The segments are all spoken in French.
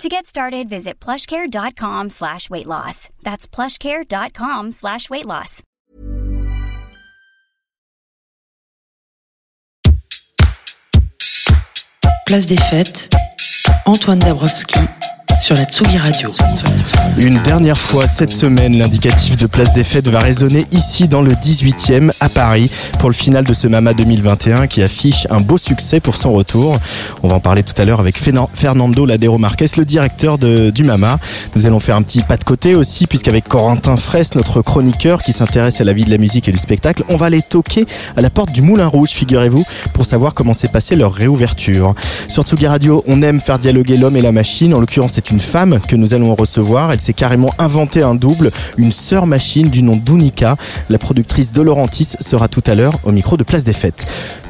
To get started, visit plushcare.com slash weight loss. That's plushcare.com slash weight loss. Place des fêtes, Antoine Dabrowski sur la Tsugi Radio. Une dernière fois cette semaine, l'indicatif de place des fêtes va résonner ici dans le 18e à Paris pour le final de ce Mama 2021 qui affiche un beau succès pour son retour. On va en parler tout à l'heure avec Fernando Ladero Marquez, le directeur du Mama. Nous allons faire un petit pas de côté aussi puisqu'avec Corentin Fraisse, notre chroniqueur qui s'intéresse à la vie de la musique et du spectacle, on va aller toquer à la porte du Moulin Rouge, figurez-vous, pour savoir comment s'est passée leur réouverture. Sur Tsugi Radio, on aime faire dialoguer l'homme et la machine. En l'occurrence, c'est une femme que nous allons recevoir. Elle s'est carrément inventé un double, une sœur machine du nom d'Unica. La productrice de Laurentis sera tout à l'heure au micro de Place des Fêtes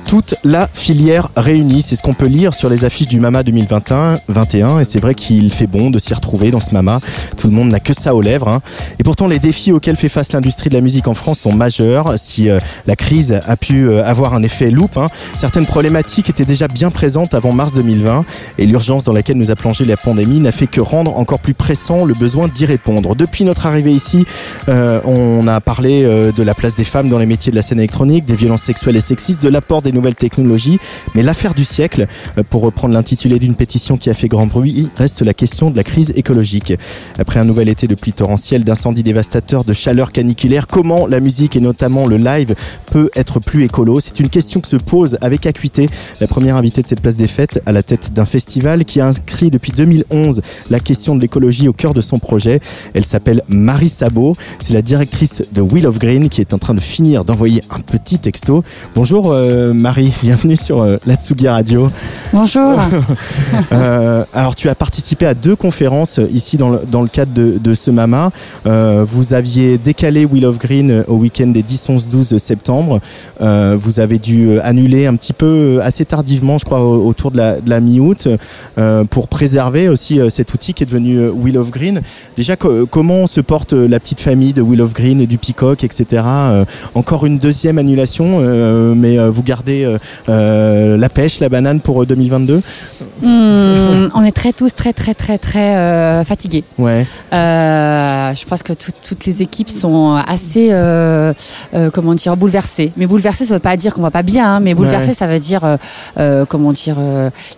toute la filière réunie. C'est ce qu'on peut lire sur les affiches du Mama 2021. 21, et c'est vrai qu'il fait bon de s'y retrouver dans ce Mama. Tout le monde n'a que ça aux lèvres. Hein. Et pourtant, les défis auxquels fait face l'industrie de la musique en France sont majeurs. Si euh, la crise a pu euh, avoir un effet loupe, hein, certaines problématiques étaient déjà bien présentes avant mars 2020. Et l'urgence dans laquelle nous a plongé la pandémie n'a fait que rendre encore plus pressant le besoin d'y répondre. Depuis notre arrivée ici, euh, on a parlé de la place des femmes dans les métiers de la scène électronique, des violences sexuelles et sexistes, de l'apport des nouvelles technologies. Mais l'affaire du siècle, euh, pour reprendre l'intitulé d'une pétition qui a fait grand bruit, reste la question de la crise écologique. Après un nouvel été de pluie torrentielle, d'incendies dévastateurs, de chaleur caniculaire, comment la musique et notamment le live peut être plus écolo? C'est une question que se pose avec acuité la première invitée de cette place des fêtes à la tête d'un festival qui a inscrit depuis 2011 la question de l'écologie au cœur de son projet. Elle s'appelle Marie Sabot. C'est la directrice de Wheel of Green qui est en train de finir d'envoyer un petit texto. Bonjour euh, Marie bienvenue sur euh, la Tsugi Radio. Bonjour. euh, alors tu as participé à deux conférences euh, ici dans le, dans le cadre de, de ce MAMA. Euh, vous aviez décalé Wheel of Green au week-end des 10, 11, 12 septembre. Vous avez dû annuler un petit peu assez tardivement, je crois, autour de la, mi-août, pour préserver aussi cet outil qui est devenu Wheel of Green. Déjà, comment se porte la petite famille de Wheel of Green, du Peacock, etc. encore une deuxième annulation, mais vous gardez euh, euh, la pêche, la banane pour 2022 euh, mmh, On est très tous très très très très fatigués. Ouais. je pense que toutes les équipes sont assez comment dire bouleversées. Mais bouleversées, ça veut pas dire qu'on va pas bien, hein, mais bouleversées, ouais. ça veut dire comment dire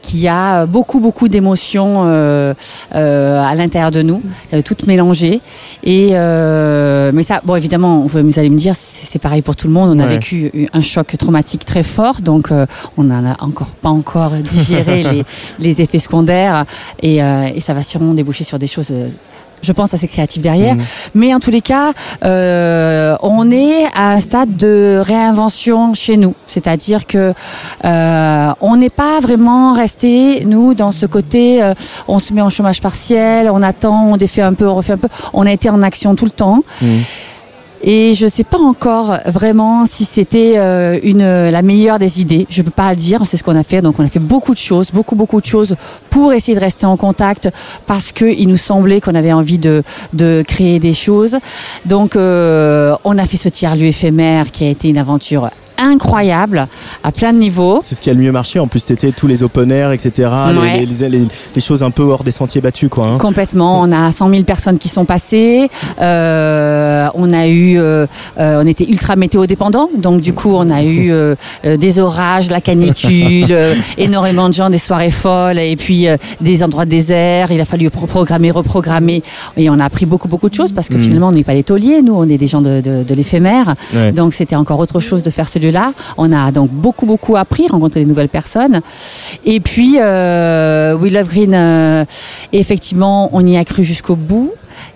qu'il y a beaucoup beaucoup d'émotions à l'intérieur de nous, toutes mélangées. Et mais ça, bon évidemment, vous allez me dire, c'est pareil pour tout le monde. On a vécu un choc traumatique très fort donc euh, on n'en a encore pas encore digéré les, les, effets secondaires et, euh, et, ça va sûrement déboucher sur des choses. Euh, je pense assez créatif derrière. Mmh. Mais en tous les cas, euh, on est à un stade de réinvention chez nous. C'est-à-dire que euh, on n'est pas vraiment resté, nous, dans ce côté, euh, on se met en chômage partiel, on attend, on défait un peu, on refait un peu. On a été en action tout le temps. Mmh. Et je ne sais pas encore vraiment si c'était euh, la meilleure des idées. Je peux pas le dire. C'est ce qu'on a fait. Donc on a fait beaucoup de choses, beaucoup beaucoup de choses pour essayer de rester en contact parce que il nous semblait qu'on avait envie de de créer des choses. Donc euh, on a fait ce tiers lieu éphémère qui a été une aventure incroyable à plein de niveaux. C'est ce qui a le mieux marché. En plus, c'était tous les open air, etc. Ouais. Les, les, les, les, choses un peu hors des sentiers battus, quoi. Hein. Complètement. On a 100 000 personnes qui sont passées. Euh, on a eu, euh, euh, on était ultra météo dépendant, donc du coup, on a eu euh, des orages, la canicule, euh, énormément de gens, des soirées folles, et puis euh, des endroits déserts. Il a fallu programmer, reprogrammer, et on a appris beaucoup, beaucoup de choses parce que mmh. finalement, on n'est pas les tauliers, nous, on est des gens de, de, de l'éphémère. Ouais. Donc, c'était encore autre chose de faire celui là On a donc beaucoup beaucoup appris, rencontré des nouvelles personnes. Et puis euh, We Love Green, euh, effectivement, on y a cru jusqu'au bout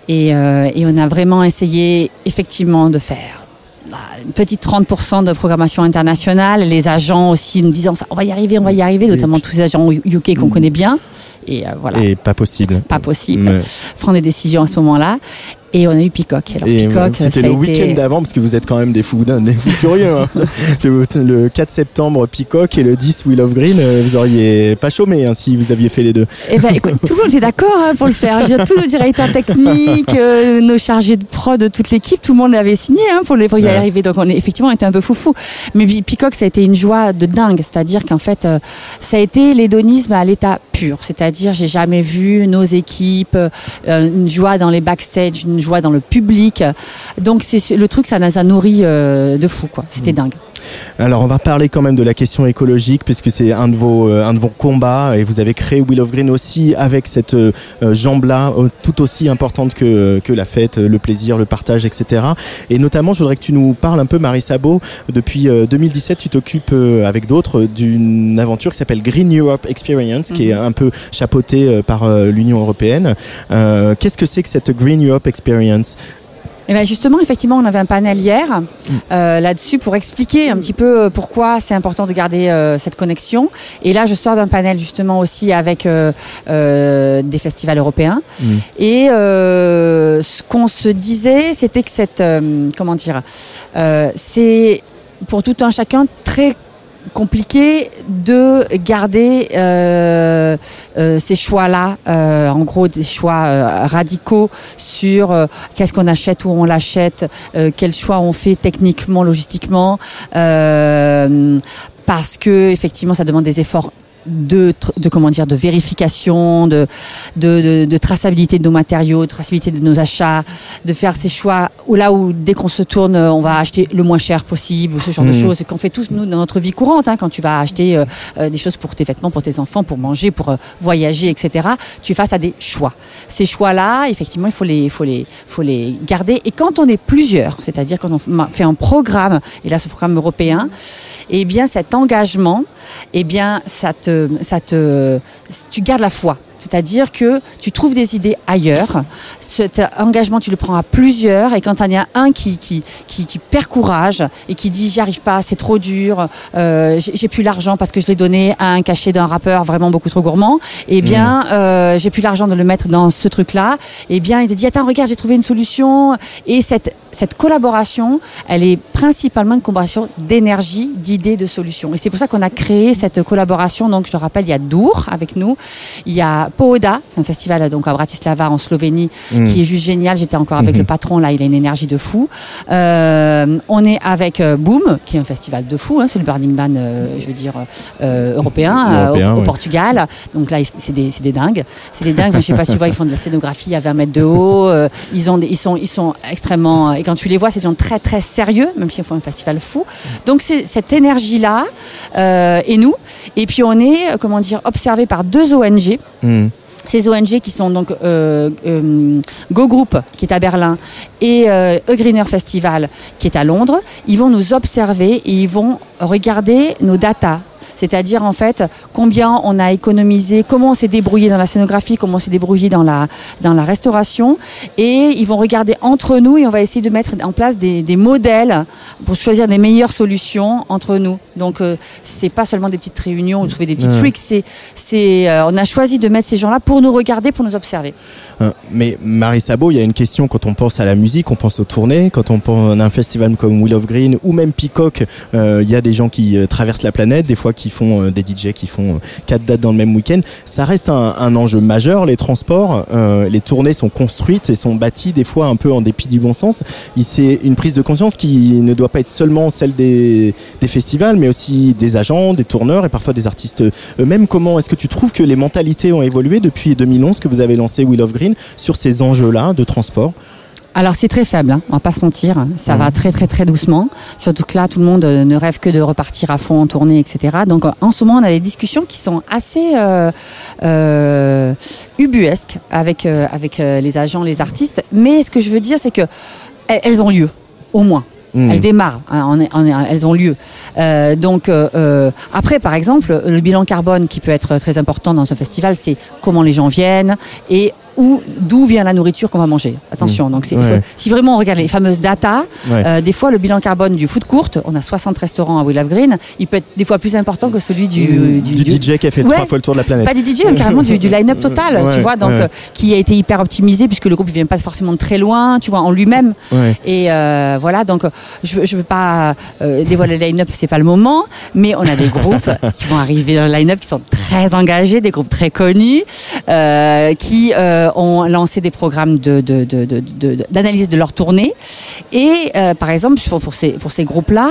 et, euh, et on a vraiment essayé effectivement de faire une petite 30% de programmation internationale, les agents aussi nous disant ça, on va y arriver, on va y arriver, notamment tous ces agents UK qu'on mmh. connaît bien. Et, euh, voilà. et pas possible. Pas possible. Mais... Prendre des décisions à ce moment-là. Et on a eu Peacock. Alors, Et, Peacock, C'était le été- week-end d'avant, parce que vous êtes quand même des fous, des fous furieux. hein. le, le 4 septembre, Peacock et le 10, Will of Green, euh, vous auriez pas chômé hein, si vous aviez fait les deux. Eh ben, écoute, tout le monde est d'accord hein, pour le faire. Dire, tous nos directeurs techniques, euh, nos chargés de prod toute l'équipe, tout le monde avait signé hein, pour, les, pour y Ouais. arriver. Donc on est effectivement on était un peu foufou. Mais Peacock, ça a été une joie de dingue. C'est-à-dire qu'en fait, euh, ça a été l'hédonisme à l'état pur. C'est-à-dire, j'ai jamais vu nos équipes, euh, une joie dans les backstage, une joie dans le public. Donc c'est le truc, ça nous a nourri euh, de fou, quoi. C'était dingue. Alors on va parler quand même de la question écologique puisque c'est un de vos euh, un de vos combats et vous avez créé Will of Green aussi avec cette euh, euh, jambe-là euh, tout aussi importante que que la fête, le plaisir, le partage, etc. Et notamment, je voudrais que tu nous parles un peu, Marie Sabot. Depuis euh, 2017, tu t'occupes avec d'autres d'une aventure qui s'appelle Green Europe Experience, qui est un peu chapeautée par l'Union européenne. Qu'est-ce que c'est que cette Green Europe Experience? Eh ben justement, effectivement, on avait un panel hier euh, là-dessus pour expliquer un petit peu euh, pourquoi c'est important de garder euh, cette connexion. Et là, je sors d'un panel justement aussi avec euh, euh, des festivals européens. Mm. Et euh, ce qu'on se disait, c'était que cette, euh, comment dire, euh, c'est pour tout un chacun très compliqué de garder euh, euh, ces choix-là, euh, en gros des choix radicaux sur qu'est-ce qu'on achète, où on l'achète, euh, quel choix on fait techniquement, logistiquement, parce que effectivement ça demande des efforts de, comment dire de vérification de, de, traçabilité de nos matériaux de traçabilité de nos achats de faire ces choix où là où dès qu'on se tourne euh, on va acheter le moins cher possible ou ce genre de Mhm. choses. Qu'on fait tous nous dans notre vie courante hein, quand tu vas acheter euh, euh, des choses pour tes vêtements pour tes enfants pour manger pour euh, voyager etc tu es face à des choix. Ces choix là effectivement il faut les faut les faut les garder. Et quand on est plusieurs c'est-à-dire quand on fait un programme et là ce programme européen eh bien cet engagement eh bien ça te ça te tu gardes la foi c'est-à-dire que tu trouves des idées ailleurs. Cet engagement, tu le prends à plusieurs. Et quand il y a un qui, qui, qui, qui perd courage et qui dit j'y arrive pas, c'est trop dur, euh, j'ai plus l'argent parce que je l'ai donné à un cachet d'un rappeur vraiment beaucoup trop gourmand, eh bien, euh, j'ai plus l'argent de le mettre dans ce truc-là. Eh bien, il te dit attends, regarde, j'ai trouvé une solution. Et cette, cette collaboration, elle est principalement une collaboration d'énergie, d'idées, de solutions. Et c'est pour ça qu'on a créé cette collaboration. Donc, je te rappelle, il y a Dour avec nous, il y a Pohoda, c'est un festival donc à Bratislava en Slovénie Mm. qui est juste génial. J'étais encore avec Mhm. le patron là, il a une énergie de fou. Euh, on est avec euh, Boom, qui est un festival de fou. Hein, c'est le Burning Man, euh, je veux dire européen, Européen, au. Portugal. Donc là, c'est des, c'est des dingues. C'est des dingues. Je sais pas si tu vois, ils font de la scénographie à 20 mètres de haut. ils ont, des- ils sont, ils sont extrêmement. Et quand tu les vois, c'est des gens très très sérieux, même s'ils font un festival fou. Donc c'est cette énergie là et nous. Et puis on est, comment dire, observé par deux ONG. Mm. Ces ONG qui sont donc euh, euh, Go Group qui est à Berlin et euh, Festival qui est à Londres, ils vont nous observer et ils vont regarder nos datas. C'est-à-dire en fait combien on a économisé, comment on s'est débrouillé dans la scénographie, comment on s'est débrouillé dans la dans la restauration, et ils vont regarder entre nous et on va essayer de mettre en place des, des modèles pour choisir les meilleures solutions entre nous. Donc euh, c'est pas seulement des petites réunions ou trouver des petits Ouais. tricks, c'est c'est euh, on a choisi de mettre ces gens-là pour nous regarder, pour nous observer. Euh, Mais Marie Sabot, il y a une question quand on pense à la musique, on pense aux tournées, quand on pense à un festival comme Will of Green ou même Peacock, euh, il y a des gens qui traversent la planète, des fois qui font euh, des DJ qui font euh, quatre dates dans le même week-end. Ça reste un, un enjeu majeur, les transports. Les tournées sont construites et sont bâties des fois un peu en dépit du bon sens. C'est une prise de conscience qui ne doit pas être seulement celle des, des festivals, mais aussi des agents, des tourneurs et parfois des artistes eux-mêmes. Comment est-ce que tu trouves que les mentalités ont évolué depuis 2011 que vous avez lancé Will of Green sur ces enjeux-là de transport? Alors c'est très faible, hein, on va pas se mentir. Ça va très très très doucement. Surtout que là, tout le monde euh, ne rêve que de repartir à fond en tournée, etc. Donc en ce moment, on a des discussions qui sont assez euh, euh, ubuesques avec euh, avec les agents, les artistes. Mais ce que je veux dire, c'est que elles, elles ont lieu, au moins. Hmm. Elles démarrent, hein, elles ont lieu. Euh, donc euh, euh, après, par exemple, le bilan carbone qui peut être très important dans ce festival, c'est comment les gens viennent et où d'où vient la nourriture qu'on va manger. Attention, donc il faut- Ouais. si vraiment on regarde les fameuses data, Ouais. euh, des fois le bilan carbone du food court, on a 60 restaurants à Willow Green, il peut être des fois plus important que celui du, Mmh. du- DJ qui a fait Ouais. trois fois le tour de la planète. pas du DJ, mais carrément du, du line-up total, tu vois, donc euh, qui a été hyper optimisé puisque le groupe il vient pas forcément de très loin, tu vois, en lui-même. Et euh, voilà, donc je je veux pas dévoiler le line-up, c'est pas le moment, mais on a des groupes qui vont arriver dans le line-up qui sont très engagés, des groupes très connus, qui ont lancé des programmes d'analyse de leur tournée. Et euh, par exemple, pour, ces, groupes-là,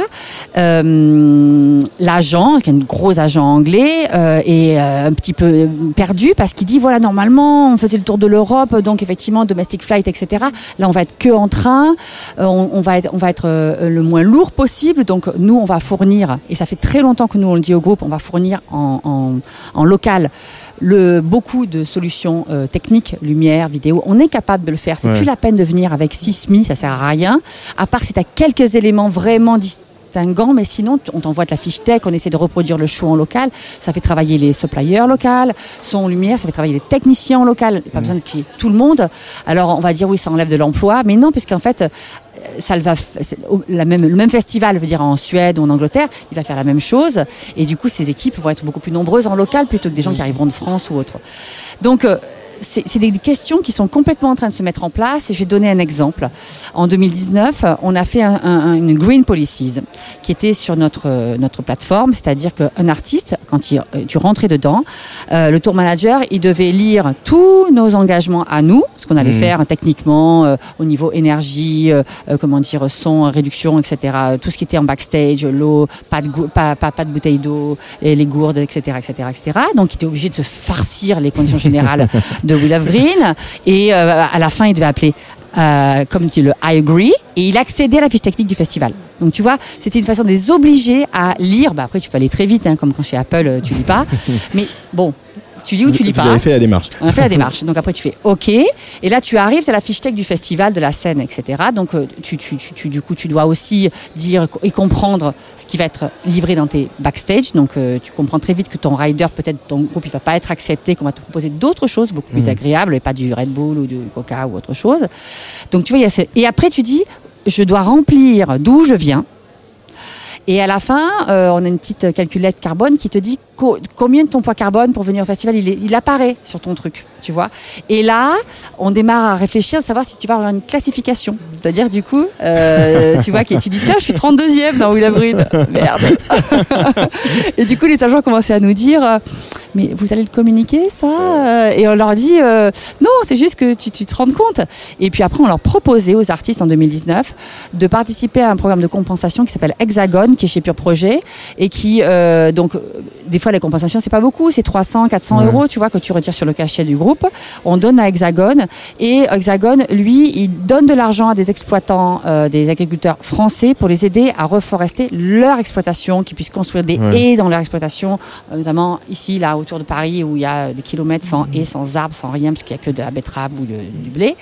euh, l'agent, qui est un gros agent anglais, euh, est euh, un petit peu perdu parce qu'il dit voilà, normalement, on faisait le tour de l'Europe, donc effectivement, domestic flight, etc. Là, on va être que en train, euh, on, va être, euh, le moins lourd possible. Donc, nous, on va fournir, et ça fait très longtemps que nous, on le dit au groupe, on va fournir en local le, beaucoup de solutions euh, techniques, lumière, vidéo. On est capable de le faire. C'est Ouais. plus la peine de venir avec Sismi, ça sert à rien. À part si tu as quelques éléments vraiment distinguants, mais sinon, on t'envoie de la fiche tech, on essaie de reproduire le show en local. Ça fait travailler les suppliers locaux, son lumière, ça fait travailler les techniciens en local. Pas besoin de tout le monde. Alors, on va dire oui, ça enlève de l'emploi, mais non, puisqu'en fait, ça le va, la même, le même festival, veut dire en Suède ou en Angleterre, il va faire la même chose. Et du coup, ces équipes vont être beaucoup plus nombreuses en local plutôt que des gens qui arriveront de France ou autre. Donc, euh, c'est des questions qui sont complètement en train de se mettre en place et je vais donner un exemple. En 2019, on a fait un- un- une Green Policies qui était sur notre, euh, notre plateforme, c'est-à-dire qu'un artiste, quand il- euh, tu rentrais dedans, euh, le tour manager, il devait lire tous nos engagements à nous, qu'on allait Mhm. faire techniquement euh, au niveau énergie, euh, euh, comment dire, son, réduction, etc. Tout ce qui était en backstage, l'eau, pas de, pas, pas, pas de bouteille d'eau, et les gourdes, etc., etc., etc. Donc, il était obligé de se farcir les conditions générales de Will of Green. Et euh, à la fin, il devait appeler, euh, comme tu le I agree. Et il accédait à la fiche technique du festival. Donc, tu vois, c'était une façon de les obliger à lire. Bah, après, tu peux aller très vite, hein, comme quand chez Apple, tu lis pas. Mais bon, tu lis ou tu lis Vous pas. avez fait la démarche. On a fait la démarche. Donc après, tu fais OK. Et là, tu arrives, c'est la fiche tech du festival, de la scène, etc. Donc, euh, tu, tu, tu, tu- du coup, tu dois aussi dire et comprendre ce qui va être livré dans tes backstage. Donc, euh, tu comprends très vite que ton rider, peut-être ton groupe, il va pas être accepté, qu'on va te proposer d'autres choses beaucoup plus agréables et pas du Red Bull ou du Coca ou autre chose. Donc, tu vois, il y a ce... Et après, tu dis, je dois remplir d'où je viens. Et à la fin, euh, on a une petite calculette carbone qui te dit co- combien de ton poids carbone pour venir au festival, il, est- il apparaît sur ton truc, tu vois. Et là, on démarre à réfléchir, à savoir si tu vas avoir une classification. C'est-à-dire, du coup, euh, tu vois, tu dis, tiens, je suis 32e dans Will. Merde. Et du coup, les agents commençaient à nous dire, euh, mais vous allez le communiquer, ça Et on leur dit, euh, non, c'est juste que tu, tu te rends compte. Et puis après, on leur proposait aux artistes en 2019 de participer à un programme de compensation qui s'appelle Hexagone, qui est chez Pure Projet, et qui, euh, donc, des fois, les compensations, c'est pas beaucoup, c'est 300, 400 Ouais. euros, tu vois, que tu retires sur le cachet du groupe. On donne à Hexagone, et Hexagone, lui, il donne de l'argent à des exploitants, euh, des agriculteurs français pour les aider à reforester leur exploitation, qu'ils puissent construire des Ouais. haies dans leur exploitation, euh, notamment ici, là, autour de Paris, où il y a des kilomètres sans haies, sans arbres, sans rien, parce qu'il n'y a que de la betterave ou de- du blé.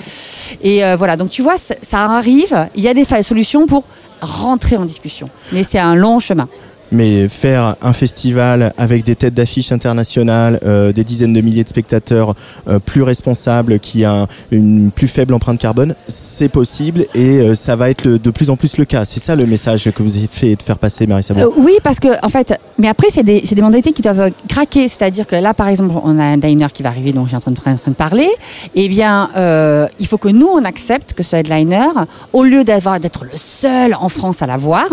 Et euh, voilà, donc tu vois, ça, arrive, il y a des solutions pour rentrer en discussion. Mais c'est un long chemin. Mais faire un festival avec des têtes d'affiche internationales, euh, des dizaines de milliers de spectateurs euh, plus responsables, qui a un- une plus faible empreinte carbone, c'est possible et euh, ça va être le- de plus en plus le cas. C'est ça le message que vous avez fait de faire passer, Marie Sabot. Euh, oui, parce que en fait, mais après c'est des, c'est des modalités qui doivent craquer, c'est-à-dire que là, par exemple, on a un diner qui va arriver, dont j'ai en train de, en train de parler. Eh bien, euh, il faut que nous on accepte que ce headliner, au lieu d'avoir d'être le seul en France à l'avoir,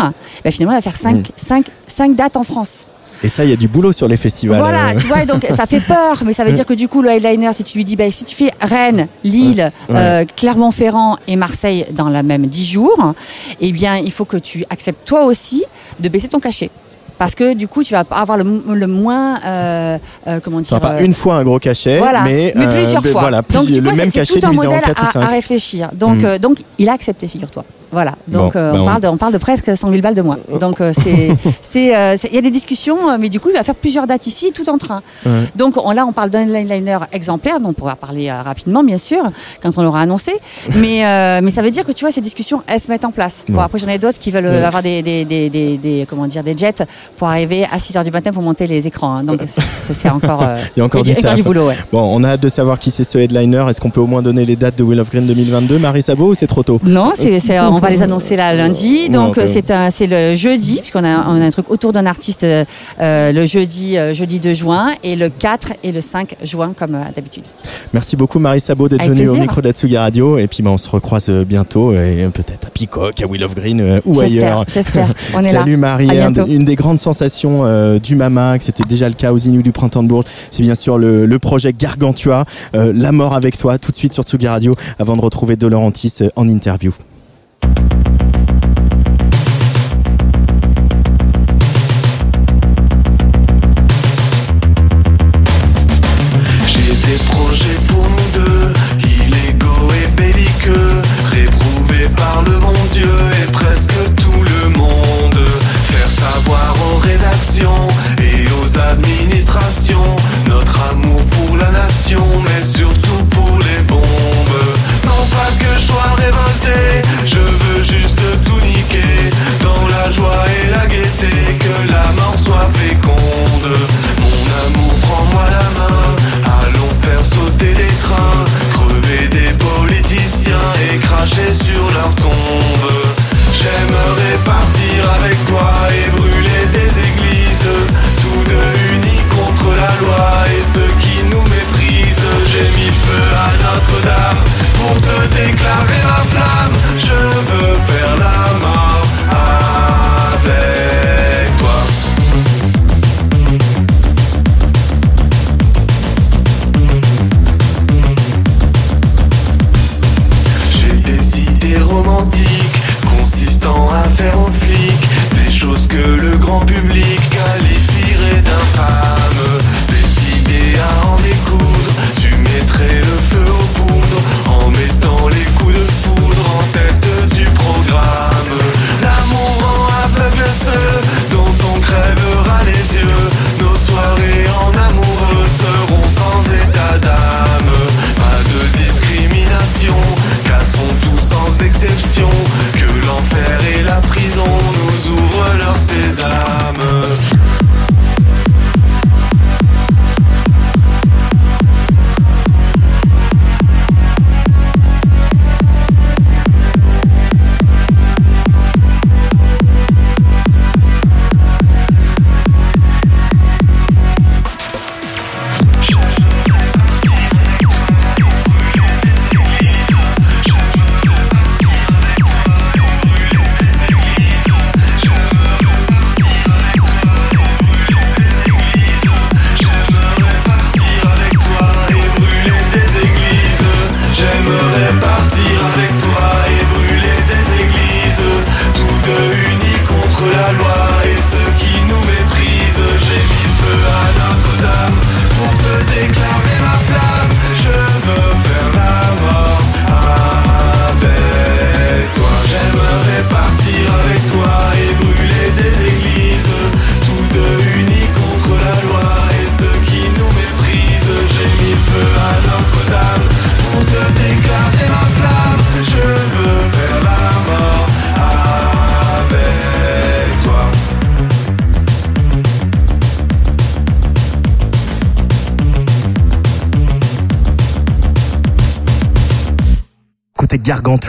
ben, finalement, il va faire cinq, Mm. cinq, cinq dates en France. Et ça, il y a du boulot sur les festivals. Voilà, euh. tu vois, donc ça fait peur, mais ça veut dire que du coup, le headliner, si tu lui dis, ben, si tu fais Rennes, Lille, Ouais. euh, Clermont-Ferrand et Marseille dans la même 10 jours, eh bien, il faut que tu acceptes toi aussi de baisser ton cachet. Parce que du coup, tu vas avoir le, mo- le moins, euh, comment dire, pas une fois un gros cachet, voilà, mais, mais, plusieurs fois. Voilà, plus- donc, tu le vois, même cachet tout un modèle 4 ou à, 5. à réfléchir. Donc, Mm. donc, il a accepté, figure-toi. Voilà. Donc Bon, euh, bah, on, parle de, on parle de presque 100 000 balles de moins. Donc euh, c'est, c'est, euh, il y a des discussions, euh, mais du coup il va faire plusieurs dates ici, tout en train. Ouais. Donc on, là on parle d'un liner exemplaire, dont on pourra parler euh, rapidement bien sûr quand on l'aura annoncé. Mais euh, mais ça veut dire que tu vois ces discussions elles se mettent en place. Bon après j'en ai d'autres qui veulent euh, avoir des, des, des, des, comment dire des jets pour arriver à 6 heures du matin pour monter les écrans. hein. Donc c'est, c'est encore euh, Il y a encore du, boulot. Bon, on a hâte de savoir qui c'est ce headliner. Est-ce qu'on peut au moins donner les dates de Will of Green 2022 Marie Sabot ou c'est trop tôt? Non, c'est, c'est- on va les annoncer là lundi. Donc Ouais, c'est le jeudi puisqu'on a, on a un truc autour d'un artiste euh, le jeudi, euh, jeudi 2 juin et le 4 et le 5 juin comme euh, d'habitude. Merci beaucoup Marie Sabot d'être venue au micro de la Tsugi Radio et puis bah, on se recroise bientôt et peut-être à Peacock, à Will of Green ou ailleurs. J'espère, j'espère. On est là. Salut Marie, Un une des grandes sensations du Mama, que c'était déjà le cas aux Inuits du Printemps de Bourges, c'est bien sûr le, le projet Gargantua, La mort avec toi, tout de suite sur Tsugi Radio, avant de retrouver De Laurentiis en interview.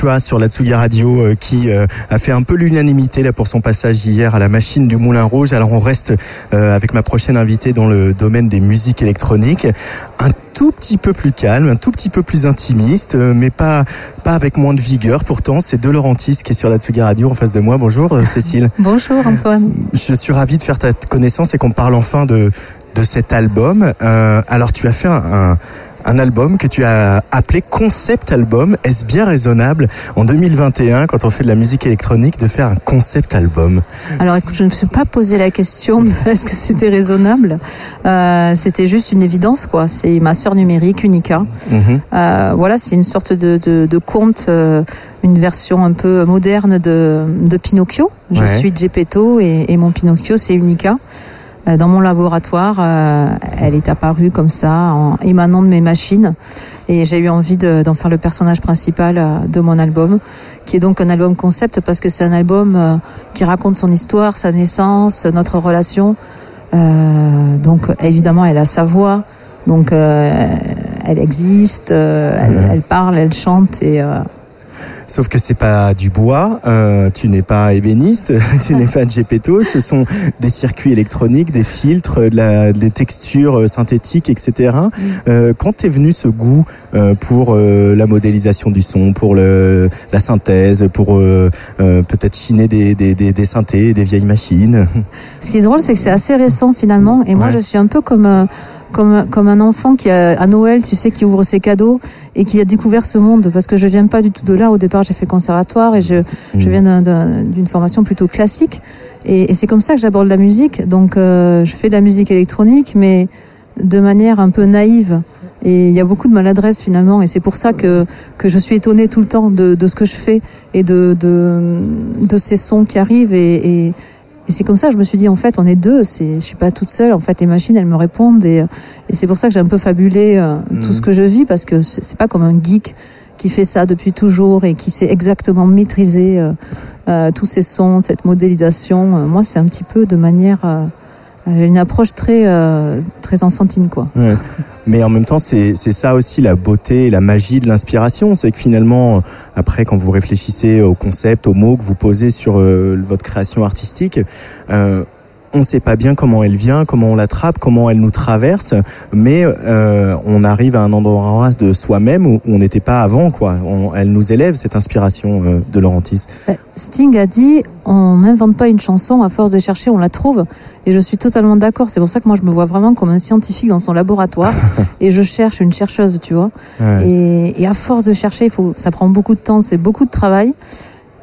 Sur la Tsugi Radio euh, qui euh, a fait un peu l'unanimité là pour son passage hier à la machine du Moulin Rouge. Alors on reste euh, avec ma prochaine invitée dans le domaine des musiques électroniques, un tout petit peu plus calme, un tout petit peu plus intimiste, mais pas pas avec moins de vigueur. Pourtant, c'est De Laurentiis qui est sur la Tsugi Radio en face de moi. Bonjour Cécile. Bonjour Antoine. Je suis ravi de faire ta connaissance et qu'on parle enfin de de cet album. Alors tu as fait un, un un album que tu as appelé concept album. Est-ce bien raisonnable en 2021, quand on fait de la musique électronique, de faire un concept album? Alors écoute, je ne me suis pas posé la question de est-ce que c'était raisonnable. Euh, c'était juste une évidence, quoi. C'est ma sœur numérique, Unica. Mhm. Euh, voilà, c'est une sorte de, de, de conte, euh, une version un peu moderne de, de Pinocchio. Je Ouais. suis Geppetto et, et mon Pinocchio, c'est Unica. Euh, Dans mon laboratoire, euh, elle est apparue comme ça, en émanant de mes machines. Et j'ai eu envie de- d'en faire le personnage principal euh, de mon album, qui est donc un album concept parce que c'est un album qui raconte son histoire, sa naissance, notre relation. Euh, donc évidemment, elle a sa voix, donc euh, elle existe, euh, elle, elle parle, elle chante et euh, Sauf que c'est pas du bois, euh, tu n'es pas ébéniste, tu n'es pas Gepetto, ce sont des circuits électroniques, des filtres, de la- des textures euh, synthétiques, etc. Euh, quand est venu ce goût euh, pour euh, la modélisation du son, pour le, la synthèse, pour euh, peut-être chiner des, des, des, des synthés, des vieilles machines? Ce qui est drôle, c'est que c'est assez récent finalement. Et moi, je suis un peu comme, comme, comme un enfant qui, a, à Noël, tu sais, qui ouvre ses cadeaux et qui a découvert ce monde. Parce que je viens pas du tout de là. Au départ, j'ai fait le conservatoire et je, je Mm. viens d'un- d'un- d'une formation plutôt classique. Et, et c'est comme ça que j'aborde la musique. Donc, euh, je fais de la musique électronique, mais de manière un peu naïve. Et il y a beaucoup de maladresse finalement. Et c'est pour ça que, que je suis étonnée tout le temps de, de ce que je fais et de, de, de ces sons qui arrivent. Et, et, et c'est comme ça que je me suis dit, en fait, on est deux. C'est, je suis pas toute seule. En fait, les machines, elles me répondent. Et, et c'est pour ça que j'ai un peu fabulé euh, tout Mhm. ce que je vis, parce que c'est pas comme un geek qui fait ça depuis toujours et qui sait exactement maîtriser euh, euh, tous ces sons, cette modélisation. Euh, moi, c'est un petit peu de manière, une approche très, très enfantine, quoi. Mais en même temps, c'est ça aussi la beauté la magie de l'inspiration. C'est que finalement, après, quand vous réfléchissez au concept, aux mots que vous posez sur votre création artistique, on ne sait pas bien comment elle vient, comment on l'attrape, comment elle nous traverse, mais euh, on arrive à un endroit de soi-même où on n'était pas avant. quoi. On- elle nous élève, cette inspiration euh, de Laurentis. Euh, Sting a dit on n'invente pas une chanson, à force de chercher, on la trouve. Et je suis totalement d'accord. C'est pour ça que moi, je me vois vraiment comme un scientifique dans son laboratoire et je cherche une chercheuse, tu vois. Ouais. Et, et à force de chercher, il faut, ça prend beaucoup de temps, c'est beaucoup de travail.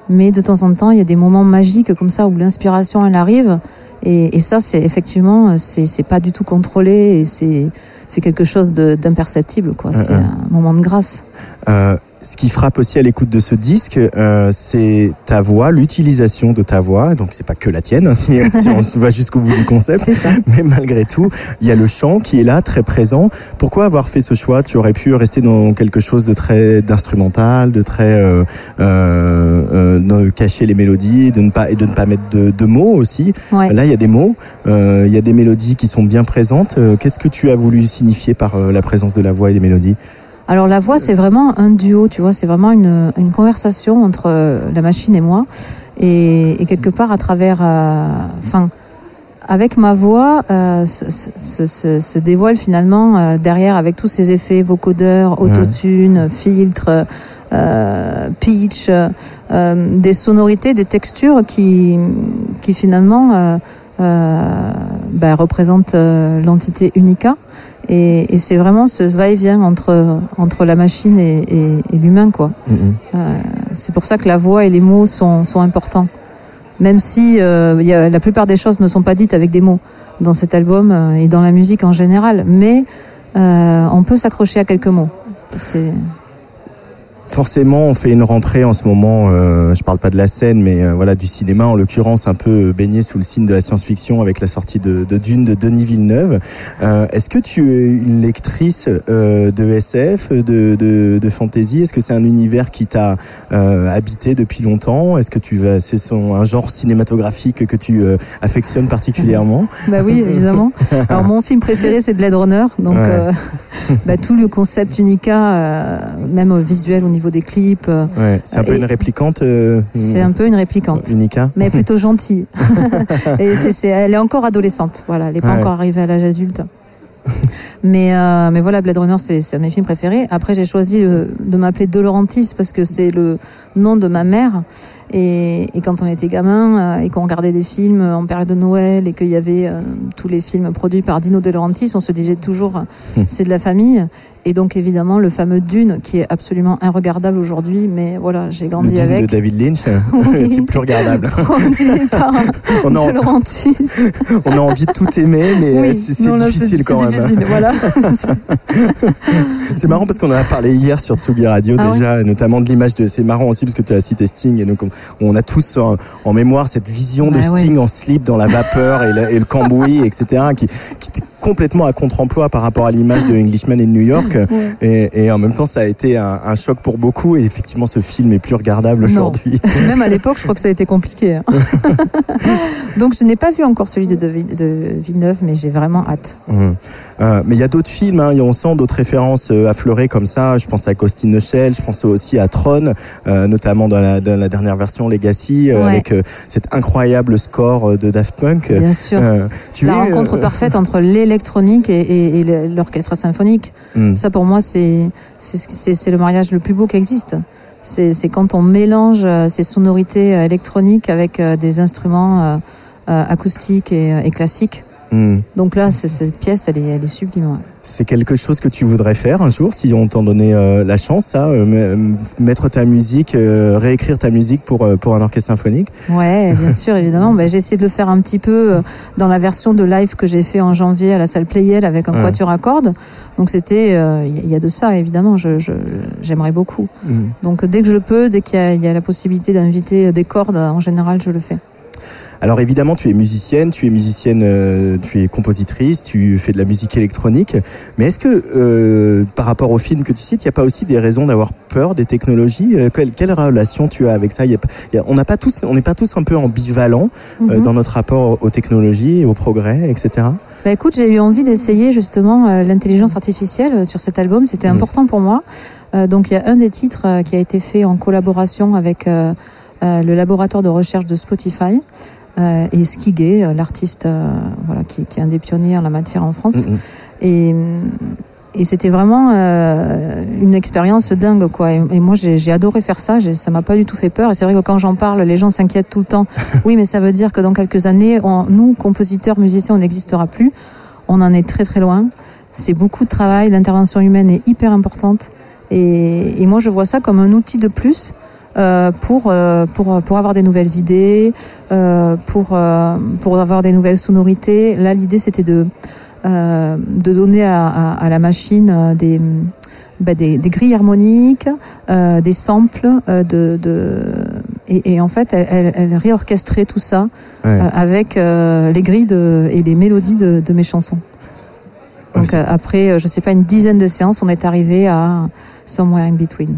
Mais de temps en temps, il y a des moments magiques comme ça où l'inspiration, elle arrive. Et, et ça, c'est effectivement, c'est c'est pas du tout contrôlé et c'est c'est quelque chose d'imperceptible, quoi. C'est Ouais, ouais. un moment de grâce. Euh, ce qui frappe aussi à l'écoute de ce disque, euh, c'est ta voix, l'utilisation de ta voix. Donc c'est pas que la tienne, hein, si, si on va jusqu'au bout du concept. Mais malgré tout, il y a le chant qui est là, très présent. Pourquoi avoir fait ce choix? Tu aurais pu rester dans quelque chose de très d'instrumental, de très euh, euh, euh, de cacher les mélodies, de ne pas et de ne pas mettre de, de mots aussi. Ouais. Là, il y a des mots, euh, il y a des mélodies qui sont bien présentes. Euh, Qu'est-ce que tu as voulu signifier par la présence de la voix et des mélodies? Alors la voix, c'est vraiment un duo, tu vois, c'est vraiment une, une conversation entre euh, la machine et moi. Et, et quelque part, à travers, euh, enfin, avec ma voix, euh, se, se- se- se dévoile finalement euh, derrière avec tous ces effets vocodeurs, autotune, filtres, euh, pitch, des sonorités, des textures qui, qui finalement euh, ben, représentent euh, l'entité Unica. Et, et c'est vraiment ce va-et-vient entre, entre la machine et, et, et l'humain, quoi. Mhm. Euh, c'est pour ça que la voix et les mots sont, sont importants. Même si euh, il y a, la plupart des choses ne sont pas dites avec des mots dans cet album euh, et dans la musique en général, mais on peut s'accrocher à quelques mots. C'est Forcément, on fait une rentrée en ce moment. Euh, je parle pas de la scène, mais euh, voilà du cinéma en l'occurrence, un peu baigné sous le signe de la science-fiction avec la sortie de, de Dune de Denis Villeneuve. Euh, Est-ce que tu es une lectrice euh, de SF, de, de, de fantasy? Est-ce que c'est un univers qui t'a euh, habité depuis longtemps? Est-ce que tu vas, c'est un genre cinématographique que tu euh, affectionnes particulièrement? Bah oui, évidemment. Alors mon film préféré c'est Blade Runner, donc Ouais. euh, bah, tout le concept Unica, même au visuel au niveau des clips, euh, Ouais, c'est un peu Et- une réplicante. euh, c'est un peu une réplicante. Unica. mais plutôt gentille. et c'est, c'est- elle est encore adolescente, voilà, elle n'est pas Ouais. encore arrivée à l'âge adulte. Mais, euh, mais voilà, Blade Runner, c'est, un de mes films préférés. Après, j'ai choisi euh, de m'appeler De Laurentiis parce que c'est le nom de ma mère. Et, et quand on était gamin euh, et qu'on regardait des films en période de Noël et qu'il y avait euh, tous les films produits par Dino De Laurentiis, on se disait toujours Hum. c'est de la famille. Et donc évidemment le fameux Dune qui est absolument irregardable aujourd'hui, mais voilà j'ai Le grandi de avec. David Lynch, Oui. c'est plus regardable. Produit par On a, De Laurentiis. on a envie de tout aimer, mais Oui, c'est difficile quand même. difficile, voilà. C'est marrant parce qu'on en a parlé hier sur Tsugi Radio Ah déjà, notamment de l'image de. C'est marrant aussi parce que tu as cité Sting et donc on, on a tous en, en mémoire cette vision de Bah Sting en slip dans la vapeur et le, et le cambouis, etc. qui, qui était complètement à contre-emploi par rapport à l'image de Englishman et de New York. Et, et en même temps, ça a été un, un choc pour beaucoup. Et effectivement, ce film est plus regardable aujourd'hui. Même à l'époque, je crois que ça a été compliqué. hein. Donc, je n'ai pas vu encore celui de, de, Vill- de Villeneuve, mais j'ai vraiment hâte. Hum. Euh, mais il y a d'autres films, hein, et on sent d'autres références euh, affleurées comme ça. Je pense à Ghost in the Shell, je pense aussi à Tron, euh, notamment dans la, dans la dernière version Legacy, euh, Ouais. avec euh, cet incroyable score euh, de Daft Punk. Bien sûr. Euh, tu La es, rencontre euh, parfaite entre l'électronique et, et- et le- l'orchestre symphonique. hum. Ça, pour moi, c'est le mariage le plus beau qui existe. C'est quand on mélange euh, ces sonorités euh, électroniques avec euh, des instruments acoustiques et, et classiques. Hum. Donc là, cette pièce, elle est, elle est sublime. ouais. C'est quelque chose que tu voudrais faire un jour si on t'en donnait euh, la chance, ça, euh, mettre ta musique, euh, réécrire ta musique pour pour un orchestre symphonique? Ouais, bien sûr, évidemment. Ben, j'ai essayé de le faire un petit peu dans la version de live que j'ai fait en janvier à la salle Playel avec un Ouais. quatuor à cordes. Donc c'était, il y a- de ça, évidemment. Je, j'aimerais beaucoup. Hum. Donc dès que je peux, dès qu'il y a la possibilité d'inviter des cordes, en général, je le fais. Alors évidemment, tu es musicienne, tu es musicienne, euh, tu es compositrice, tu fais de la musique électronique. Mais est-ce que euh, par rapport au film que tu cites, il n'y a pas aussi des raisons d'avoir peur des technologies Euh, quelle, quelle relation tu as avec ça? Y a y On n'a pas tous, on n'est pas tous un peu ambivalents euh, Mhm. dans notre rapport aux technologies, au progrès, etc. Bah écoute, j'ai eu envie d'essayer justement euh, l'intelligence artificielle sur cet album. C'était important pour moi. Euh, donc il y a un des titres euh, qui a été fait en collaboration avec le laboratoire de recherche de Spotify. Euh, et Skigé, euh, l'artiste euh, voilà, qui, qui est un des pionniers en la matière en France. Et, et c'était vraiment euh, une expérience dingue, quoi. Et, et moi, j'ai adoré faire ça. Ça m'a pas du tout fait peur. Et c'est vrai que quand j'en parle, les gens s'inquiètent tout le temps. Oui, mais ça veut dire que dans quelques années, on- nous, compositeurs, musiciens, on n'existera plus. On en est très très loin. C'est beaucoup de travail. L'intervention humaine est hyper importante. Et, et moi, je vois ça comme un outil de plus. Euh, pour, euh, pour, pour avoir des nouvelles idées, euh, pour, pour avoir des nouvelles sonorités. Là, l'idée, c'était de, de donner à, à, à la machine des, bah, des, des grilles harmoniques, des samples, de, de, et, et en fait, elle, elle, elle réorchestrait tout ça Ouais. avec les grilles de, et les mélodies de, de mes chansons. Donc après, je sais pas, une dizaine de séances, on est arrivé à Somewhere in Between.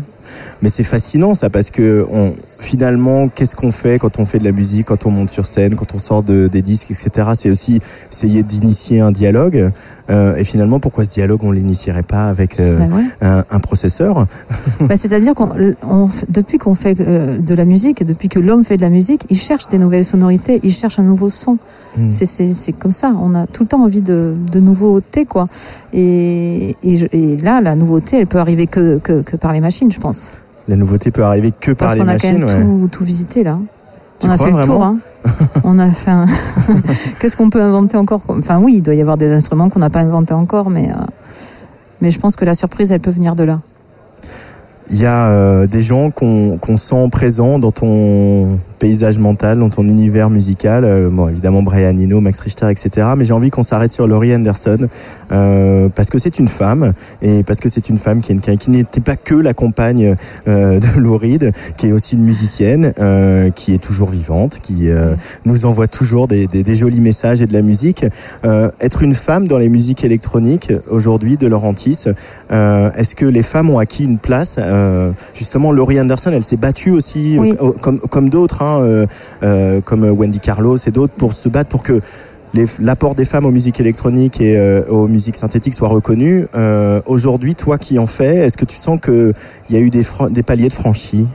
Mais c'est fascinant ça parce que on, finalement, qu'est-ce qu'on fait quand on fait de la musique, quand on monte sur scène, quand on sort de, des disques, etc. C'est aussi essayer d'initier un dialogue. Euh, et finalement, pourquoi ce dialogue on l'initierait pas avec euh, Ben ouais. un, un processeur? Bah, C'est-à-dire qu'on, on- depuis qu'on fait euh, de la musique, depuis que l'homme fait de la musique, il cherche des nouvelles sonorités, il cherche un nouveau son. Mm. C'est, c'est, c'est comme ça. On a tout le temps envie de, de nouveautés, quoi. Et, et, je- et là, la nouveauté, elle peut arriver que, que, que par les machines, je pense. La nouveauté peut arriver que par Parce les qu'on a machines. quand ouais. même tout, tout visité là. Tu on a fait le tour. Hein. on a fait. un- Qu'est-ce qu'on peut inventer encore Enfin oui, il doit y avoir des instruments qu'on n'a pas inventés encore, mais euh, mais je pense que la surprise, elle peut venir de là. Il y a euh, des gens qu'on qu'on sent présents dans ton paysage mental, dans ton univers musical. Euh, bon, évidemment, Brian Eno, Max Richter, etc. Mais j'ai envie qu'on s'arrête sur Laurie Anderson euh, parce que c'est une femme et parce que c'est une femme qui, qui n'était pas que la compagne euh, de Reed, qui est aussi une musicienne, euh, qui est toujours vivante, qui euh, nous envoie toujours des, des, des jolis messages et de la musique. Euh, être une femme dans les musiques électroniques aujourd'hui de Laurentis, est-ce que les femmes ont acquis une place Justement, Laurie Anderson, elle s'est battue aussi, Oui. comme, comme d'autres, hein, euh, euh, comme Wendy Carlos et d'autres, pour se battre pour que l'apport des femmes aux musiques électroniques et euh, aux musiques synthétiques soit reconnu. Aujourd'hui, toi qui en fais, est-ce que tu sens qu'il y a eu des, des paliers de franchis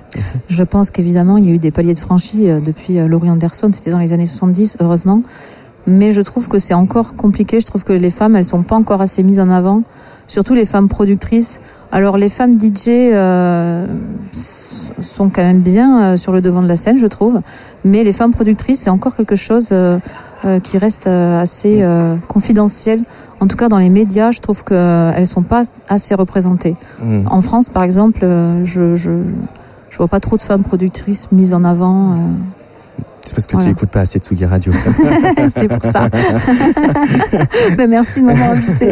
Je pense qu'évidemment, il y a eu des paliers de franchis depuis Laurie Anderson. C'était dans les années 70, heureusement. Mais je trouve que c'est encore compliqué. Je trouve que les femmes, elles sont pas encore assez mises en avant. Surtout les femmes productrices. Alors les femmes DJ euh, sont quand même bien euh, sur le devant de la scène, je trouve. Mais les femmes productrices, c'est encore quelque chose euh, euh, qui reste euh, assez euh, confidentiel. En tout cas, dans les médias, je trouve qu'elles sont pas assez représentées. Mm. En France, par exemple, euh, je, je je vois pas trop de femmes productrices mises en avant. Euh, C'est parce que tu Voilà. écoutes pas assez Tsugi Radio. c'est pour ça. Ben, merci de m'avoir invité.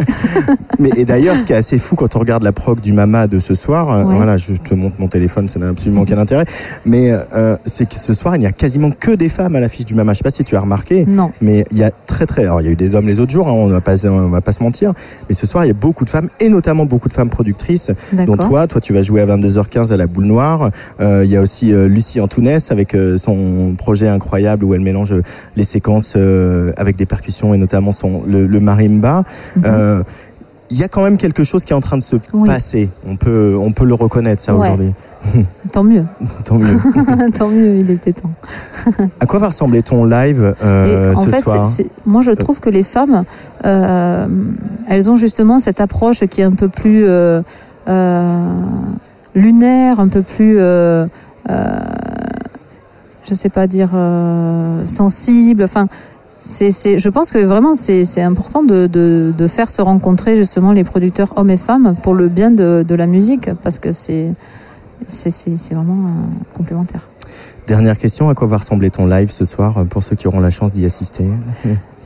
Mais et d'ailleurs, ce qui est assez fou quand on regarde la prog du Mama de ce soir, euh, Ouais. voilà, je te montre mon téléphone, ça n'a absolument aucun intérêt. Mais euh, c'est que ce soir, il n'y a quasiment que des femmes à l'affiche du Mama. Je sais pas si tu as remarqué, Non. mais il y a très très. Alors, il y a eu des hommes les autres jours, hein, on va pas, on va pas se mentir. Mais ce soir, il y a beaucoup de femmes et notamment beaucoup de femmes productrices. dont toi, toi, tu vas jouer à 22h15 à la Boule Noire. Euh, Il y a aussi euh, Lucie Antounès avec euh, son projet incroyable où elle mélange euh, les séquences euh, avec des percussions et notamment son le, le marimba. Mhm. Euh, il y a quand même quelque chose qui est en train de se Oui. passer. On peut, on peut le reconnaître ça Ouais. aujourd'hui. Tant mieux. Tant mieux. Tant mieux, il était temps. à quoi va ressembler ton live euh, en ce fait, soir moi je trouve que les femmes, euh, elles ont justement cette approche qui est un peu plus euh, lunaire, un peu plus, je sais pas dire, euh, sensible. Enfin, c'est, c'est, je pense que vraiment c'est, c'est important de, de, de faire se rencontrer justement les producteurs hommes et femmes pour le bien de, de la musique, parce que c'est, c'est, c'est, vraiment euh, complémentaire. Dernière question, à quoi va ressembler ton live ce soir euh, pour ceux qui auront la chance d'y assister?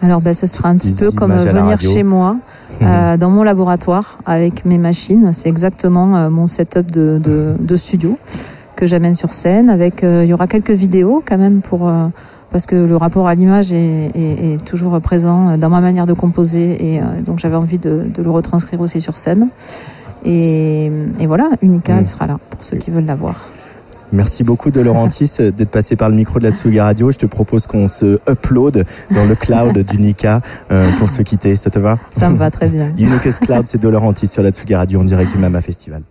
Alors ben, ce sera un petit peu comme euh, venir chez moi, euh, dans mon laboratoire, avec mes machines. C'est exactement mon setup de, de, de studio que j'amène sur scène. Avec, euh, il y aura quelques vidéos quand même pour euh, parce que le rapport à l'image est, est, est toujours présent dans ma manière de composer et euh, donc j'avais envie de, de le retranscrire aussi sur scène. Et, et voilà, Unica, Mm. elle sera là pour ceux qui veulent la voir. Merci beaucoup de Laurentis d'être passé par le micro de la Tsugi Radio. Je te propose qu'on se upload dans le cloud d'Unica pour se quitter. Ça te va? Ça me va très bien. Unica's Cloud, c'est de Laurentis sur la Tsugi Radio en direct du Mama Festival.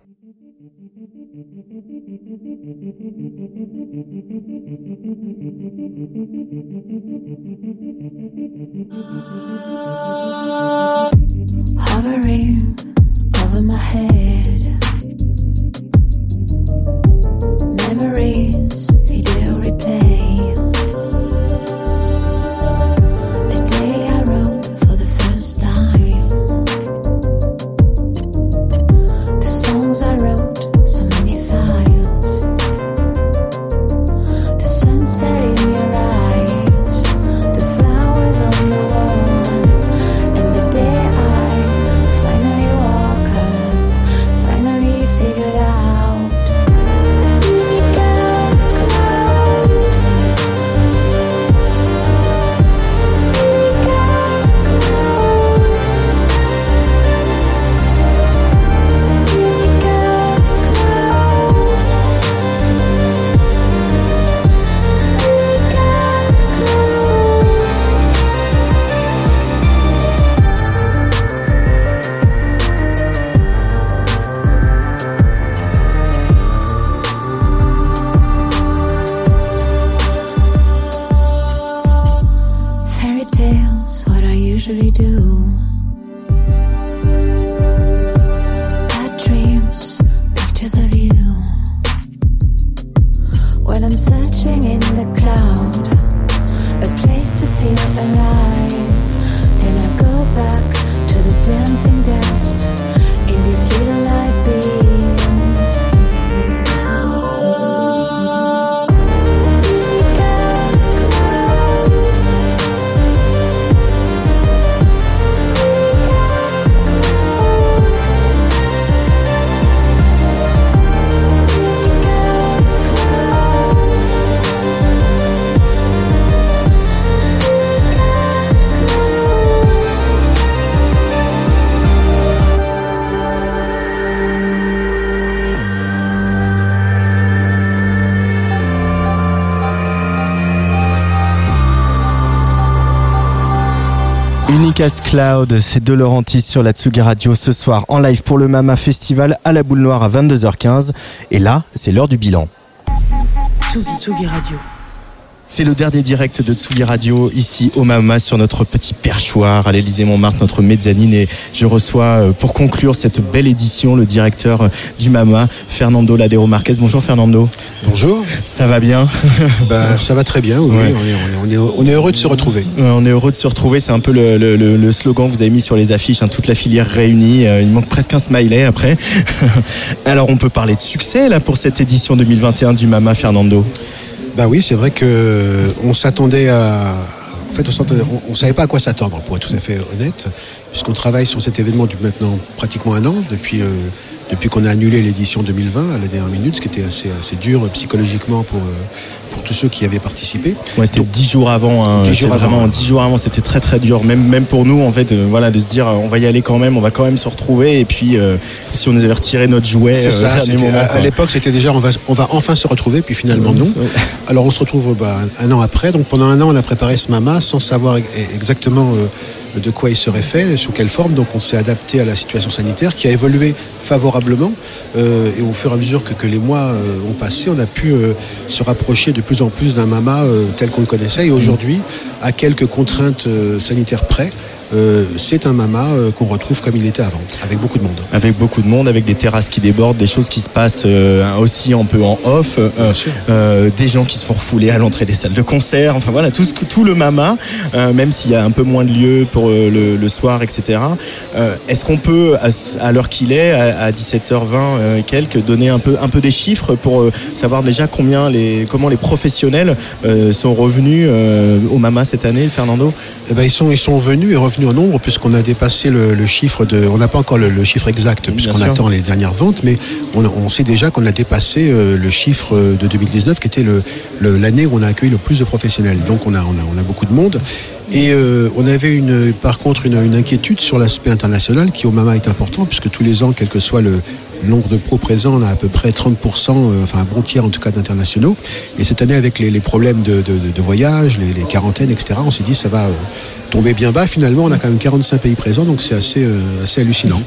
Cloud, c'est de Laurentis sur la Tsugi Radio ce soir en live pour le Mama Festival à la Boule Noire à 22h15. Et là, c'est l'heure du bilan. Tsugi Radio. C'est le dernier direct de Tsugi Radio ici au Mama sur notre petit perchoir à l'Élysée Montmartre, notre mezzanine et je reçois euh, pour conclure cette belle édition le directeur euh, du Mama, Fernando Ladero Marquez. Bonjour Fernando. Bonjour. Ça va bien? Bah, ça va très bien, oui. Ouais. On, est, on, est, on est heureux de se retrouver. Ouais, On est heureux de se retrouver, c'est un peu le, le- le- le slogan que vous avez mis sur les affiches, hein, toute la filière réunie. Euh, Il manque presque un smiley après. Alors on peut parler de succès là pour cette édition 2021 du Mama Fernando. Bah oui, c'est vrai que on s'attendait à. En fait, on ne savait pas à quoi s'attendre, pour être tout à fait honnête, puisqu'on travaille sur cet événement depuis maintenant pratiquement un an, depuis, euh, depuis qu'on a annulé l'édition 2020 à la dernière minute, ce qui était assez, assez dur euh, psychologiquement pour, euh, pour tous ceux qui avaient participé. Ouais, c'était dix jours avant. Hein, Dix jours C'était avant. Dix jours avant, c'était très très dur. Même même pour nous, en fait, euh, voilà, de se dire, on va y aller quand même, on va quand même se retrouver. Et puis, euh, si on nous avait retiré notre jouet, euh, ça, moment, à, l'époque c'était déjà on va, on va enfin se retrouver, puis finalement non. Ouais. Alors on se retrouve bah, un, un an après, donc pendant un an on a préparé ce mama sans savoir e- exactement de quoi il serait fait, sous quelle forme, donc on s'est adapté à la situation sanitaire qui a évolué favorablement euh, et au fur et à mesure que, les mois euh, ont passé, on a pu euh, se rapprocher de plus en plus d'un mama tel qu'on le connaissait. Et aujourd'hui, à quelques contraintes sanitaires près, euh, c'est un mama euh, qu'on retrouve comme il était avant, avec beaucoup de monde. Avec beaucoup de monde, avec des terrasses qui débordent, des choses qui se passent euh, aussi un peu en off, des gens qui se font refouler à l'entrée des salles de concert, enfin voilà, tout, ce que- tout le mama, même s'il y a un peu moins de lieux pour le, le soir, etc. Est-ce qu'on peut, à, l'heure qu'il est, à, à 17h20 euh, et quelques, donner un peu, un peu des chiffres pour savoir déjà combien les, comment les professionnels sont revenus au mama cette année, Fernando? Eh ben, ils, sont, ils sont venus et revenus en nombre puisqu'on a dépassé le, le chiffre de. On n'a pas encore le, le chiffre exact puisqu'on attend les dernières ventes, mais on, on sait déjà qu'on a dépassé euh, le chiffre de 2019 qui était l'année où on a accueilli le plus de professionnels. Donc on a, on a, on a beaucoup de monde. Et euh, on avait une, par contre une, une inquiétude sur l'aspect international qui au MAMA est important puisque tous les ans, quel que soit le nombre de pros présents, on a à peu près 30%, euh, enfin un bon tiers en tout cas d'internationaux. Et cette année, avec les, problèmes de, voyage, les, quarantaines, etc., on s'est dit ça va euh, tomber bien bas. Finalement, on a quand même 45 pays présents, donc c'est assez, euh, assez hallucinant.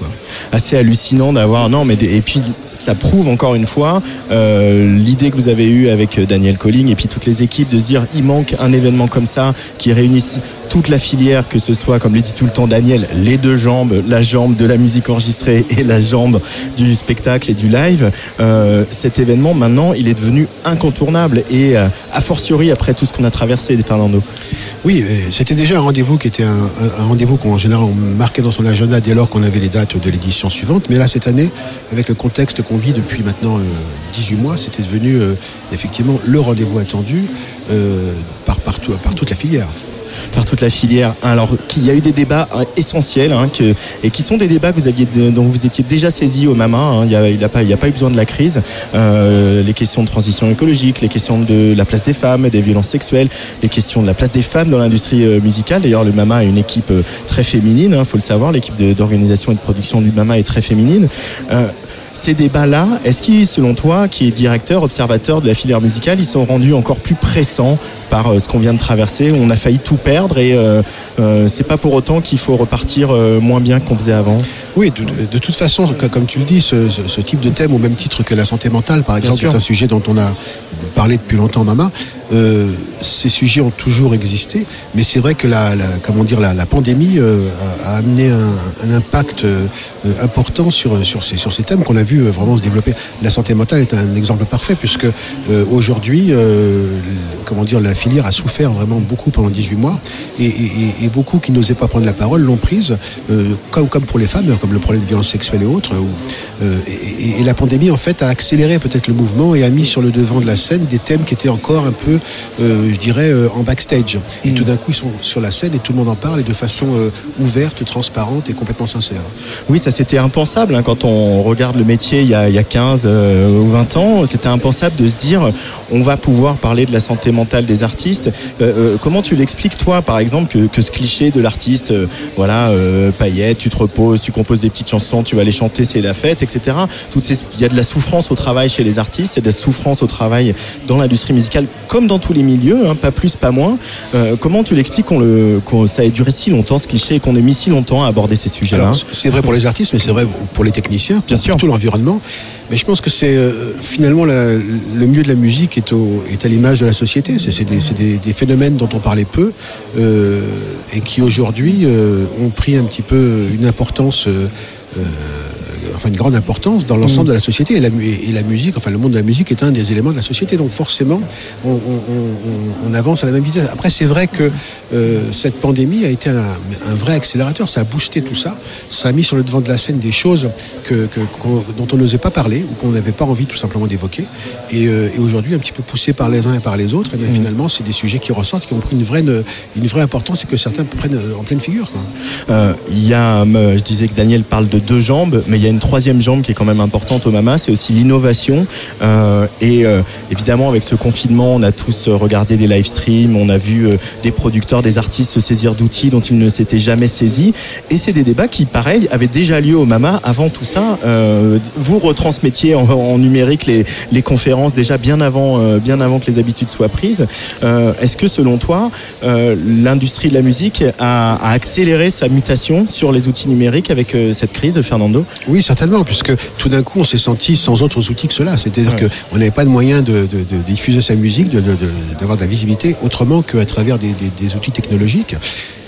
Assez hallucinant d'avoir non mais et puis ça prouve encore une fois l'idée que vous avez eue avec Daniel Colling et puis toutes les équipes de se dire il manque un événement comme ça qui réunisse toute la filière que ce soit comme le dit tout le temps Daniel les deux jambes la jambe de la musique enregistrée et la jambe du spectacle et du live Euh, cet événement maintenant il est devenu incontournable et euh, a fortiori après tout ce qu'on a traversé Fernando Oui, euh, c'était déjà un rendez-vous qui était un, rendez-vous qu'en général on marquait dans son agenda dès lors qu'on avait les dates de l'édition suivante. Mais là, cette année, avec le contexte qu'on vit depuis maintenant euh, 18 mois, c'était devenu euh, effectivement le rendez-vous attendu euh, par, par toute la filière. Par toute la filière. Alors, il y a eu des débats euh, essentiels hein, et qui sont des débats dont vous étiez déjà saisi au MAMA. hein. Il n'y a, pas- eu besoin de la crise. Euh, les questions de transition écologique, les questions de la place des femmes, des violences sexuelles, les questions de la place des femmes dans l'industrie euh, musicale. D'ailleurs, le MAMA a une équipe très féminine, il faut le savoir. L'équipe d'organisation et de production du MAMA est très féminine. Ces débats-là, est-ce qu'ils, selon toi, qui est directeur, observateur de la filière musicale, ils sont rendus encore plus pressants par euh, ce qu'on vient de traverser On a failli tout perdre et euh, euh, c'est pas pour autant qu'il faut repartir moins bien qu'on faisait avant. Oui, de, de toute façon, co- comme tu le dis, ce, ce- ce type de thème, au même titre que la santé mentale, par exemple, sûr. est un sujet dont on a parlé depuis longtemps, Mama. Euh, ces sujets ont toujours existé, mais c'est vrai que la, comment dire, la, pandémie euh, a, amené un, impact euh, important sur, sur, ces, sur ces thèmes qu'on a vu vraiment se développer. La santé mentale est un exemple parfait, puisque aujourd'hui, la filière a souffert vraiment beaucoup pendant 18 mois, et, beaucoup qui n'osaient pas prendre la parole l'ont prise, comme, comme pour les femmes, comme le problème de violence sexuelle et autres. et- et la pandémie, en fait, a accéléré peut-être le mouvement et a mis sur le devant de la scène des thèmes qui étaient encore un peu, euh, je dirais, euh, en backstage. Et tout d'un coup, ils sont sur la scène et tout le monde en parle et de façon euh, ouverte, transparente et complètement sincère. Oui, ça c'était impensable hein, quand on regarde le métier il y a, il y a 15 euh, ou 20 ans. C'était impensable de se dire on va pouvoir parler de la santé mentale des artistes. Comment tu l'expliques toi, par exemple, que, que ce cliché de l'artiste, voilà, paillette, tu te reposes, tu composes des petites chansons, tu vas les chanter, c'est la fête, etc. Toutes ces, il y a de la souffrance au travail chez les artistes, il y a de la souffrance au travail dans l'industrie musicale, comme dans tous les milieux, hein, pas plus, pas moins. Euh, comment tu l'expliques qu'on le, qu'on, ça ait duré si longtemps ce cliché et qu'on ait mis si longtemps à aborder ces sujets-là Alors, c'est vrai pour les artistes, mais c'est vrai pour les techniciens, Bien pour sûr. tout l'environnement. Mais je pense que c'est euh, finalement la- le milieu de la musique est, au- est à l'image de la société. C'est c'est des, c'est des- des phénomènes dont on parlait peu euh, et qui aujourd'hui ont pris un petit peu une importance. euh, Enfin, une grande importance dans l'ensemble de la société et la, mu- et la musique, enfin le monde de la musique est un des éléments de la société. Donc forcément, on, on- on- on avance à la même vitesse. Après, c'est vrai que euh, cette pandémie a été un, un vrai accélérateur. Ça a boosté tout ça. Ça a mis sur le devant de la scène des choses que, dont on n'osait pas parler ou qu'on n'avait pas envie tout simplement d'évoquer. Et, euh, et aujourd'hui, un petit peu poussé par les uns et par les autres, et bien finalement, c'est des sujets qui ressortent, qui ont pris une vraie, une vraie importance et que certains prennent euh, en pleine figure. Euh, Il y a, je disais que Daniel parle de deux jambes, mais il y a une troisième jambe qui est quand même importante au Mama, c'est aussi l'innovation. Euh, et euh, évidemment, avec ce confinement, on a tous euh, regardé des live streams, on a vu euh, des producteurs, des artistes se saisir d'outils dont ils ne s'étaient jamais saisis. Et c'est des débats qui, pareil, avaient déjà lieu au Mama avant tout ça. Euh, vous retransmettiez en, en numérique les, les conférences déjà bien avant, bien avant que les habitudes soient prises. Est-ce que selon toi, l'industrie de la musique a, a accéléré sa mutation sur les outils numériques avec cette crise, Fernando? Oui, certainement, puisque tout d'un coup, on s'est senti sans autres outils que cela. C'est-à-dire Ouais. qu'on n'avait pas de moyen de, de- de diffuser sa musique, de- de- de- d'avoir de, la visibilité autrement qu'à travers des, des- des outils technologiques.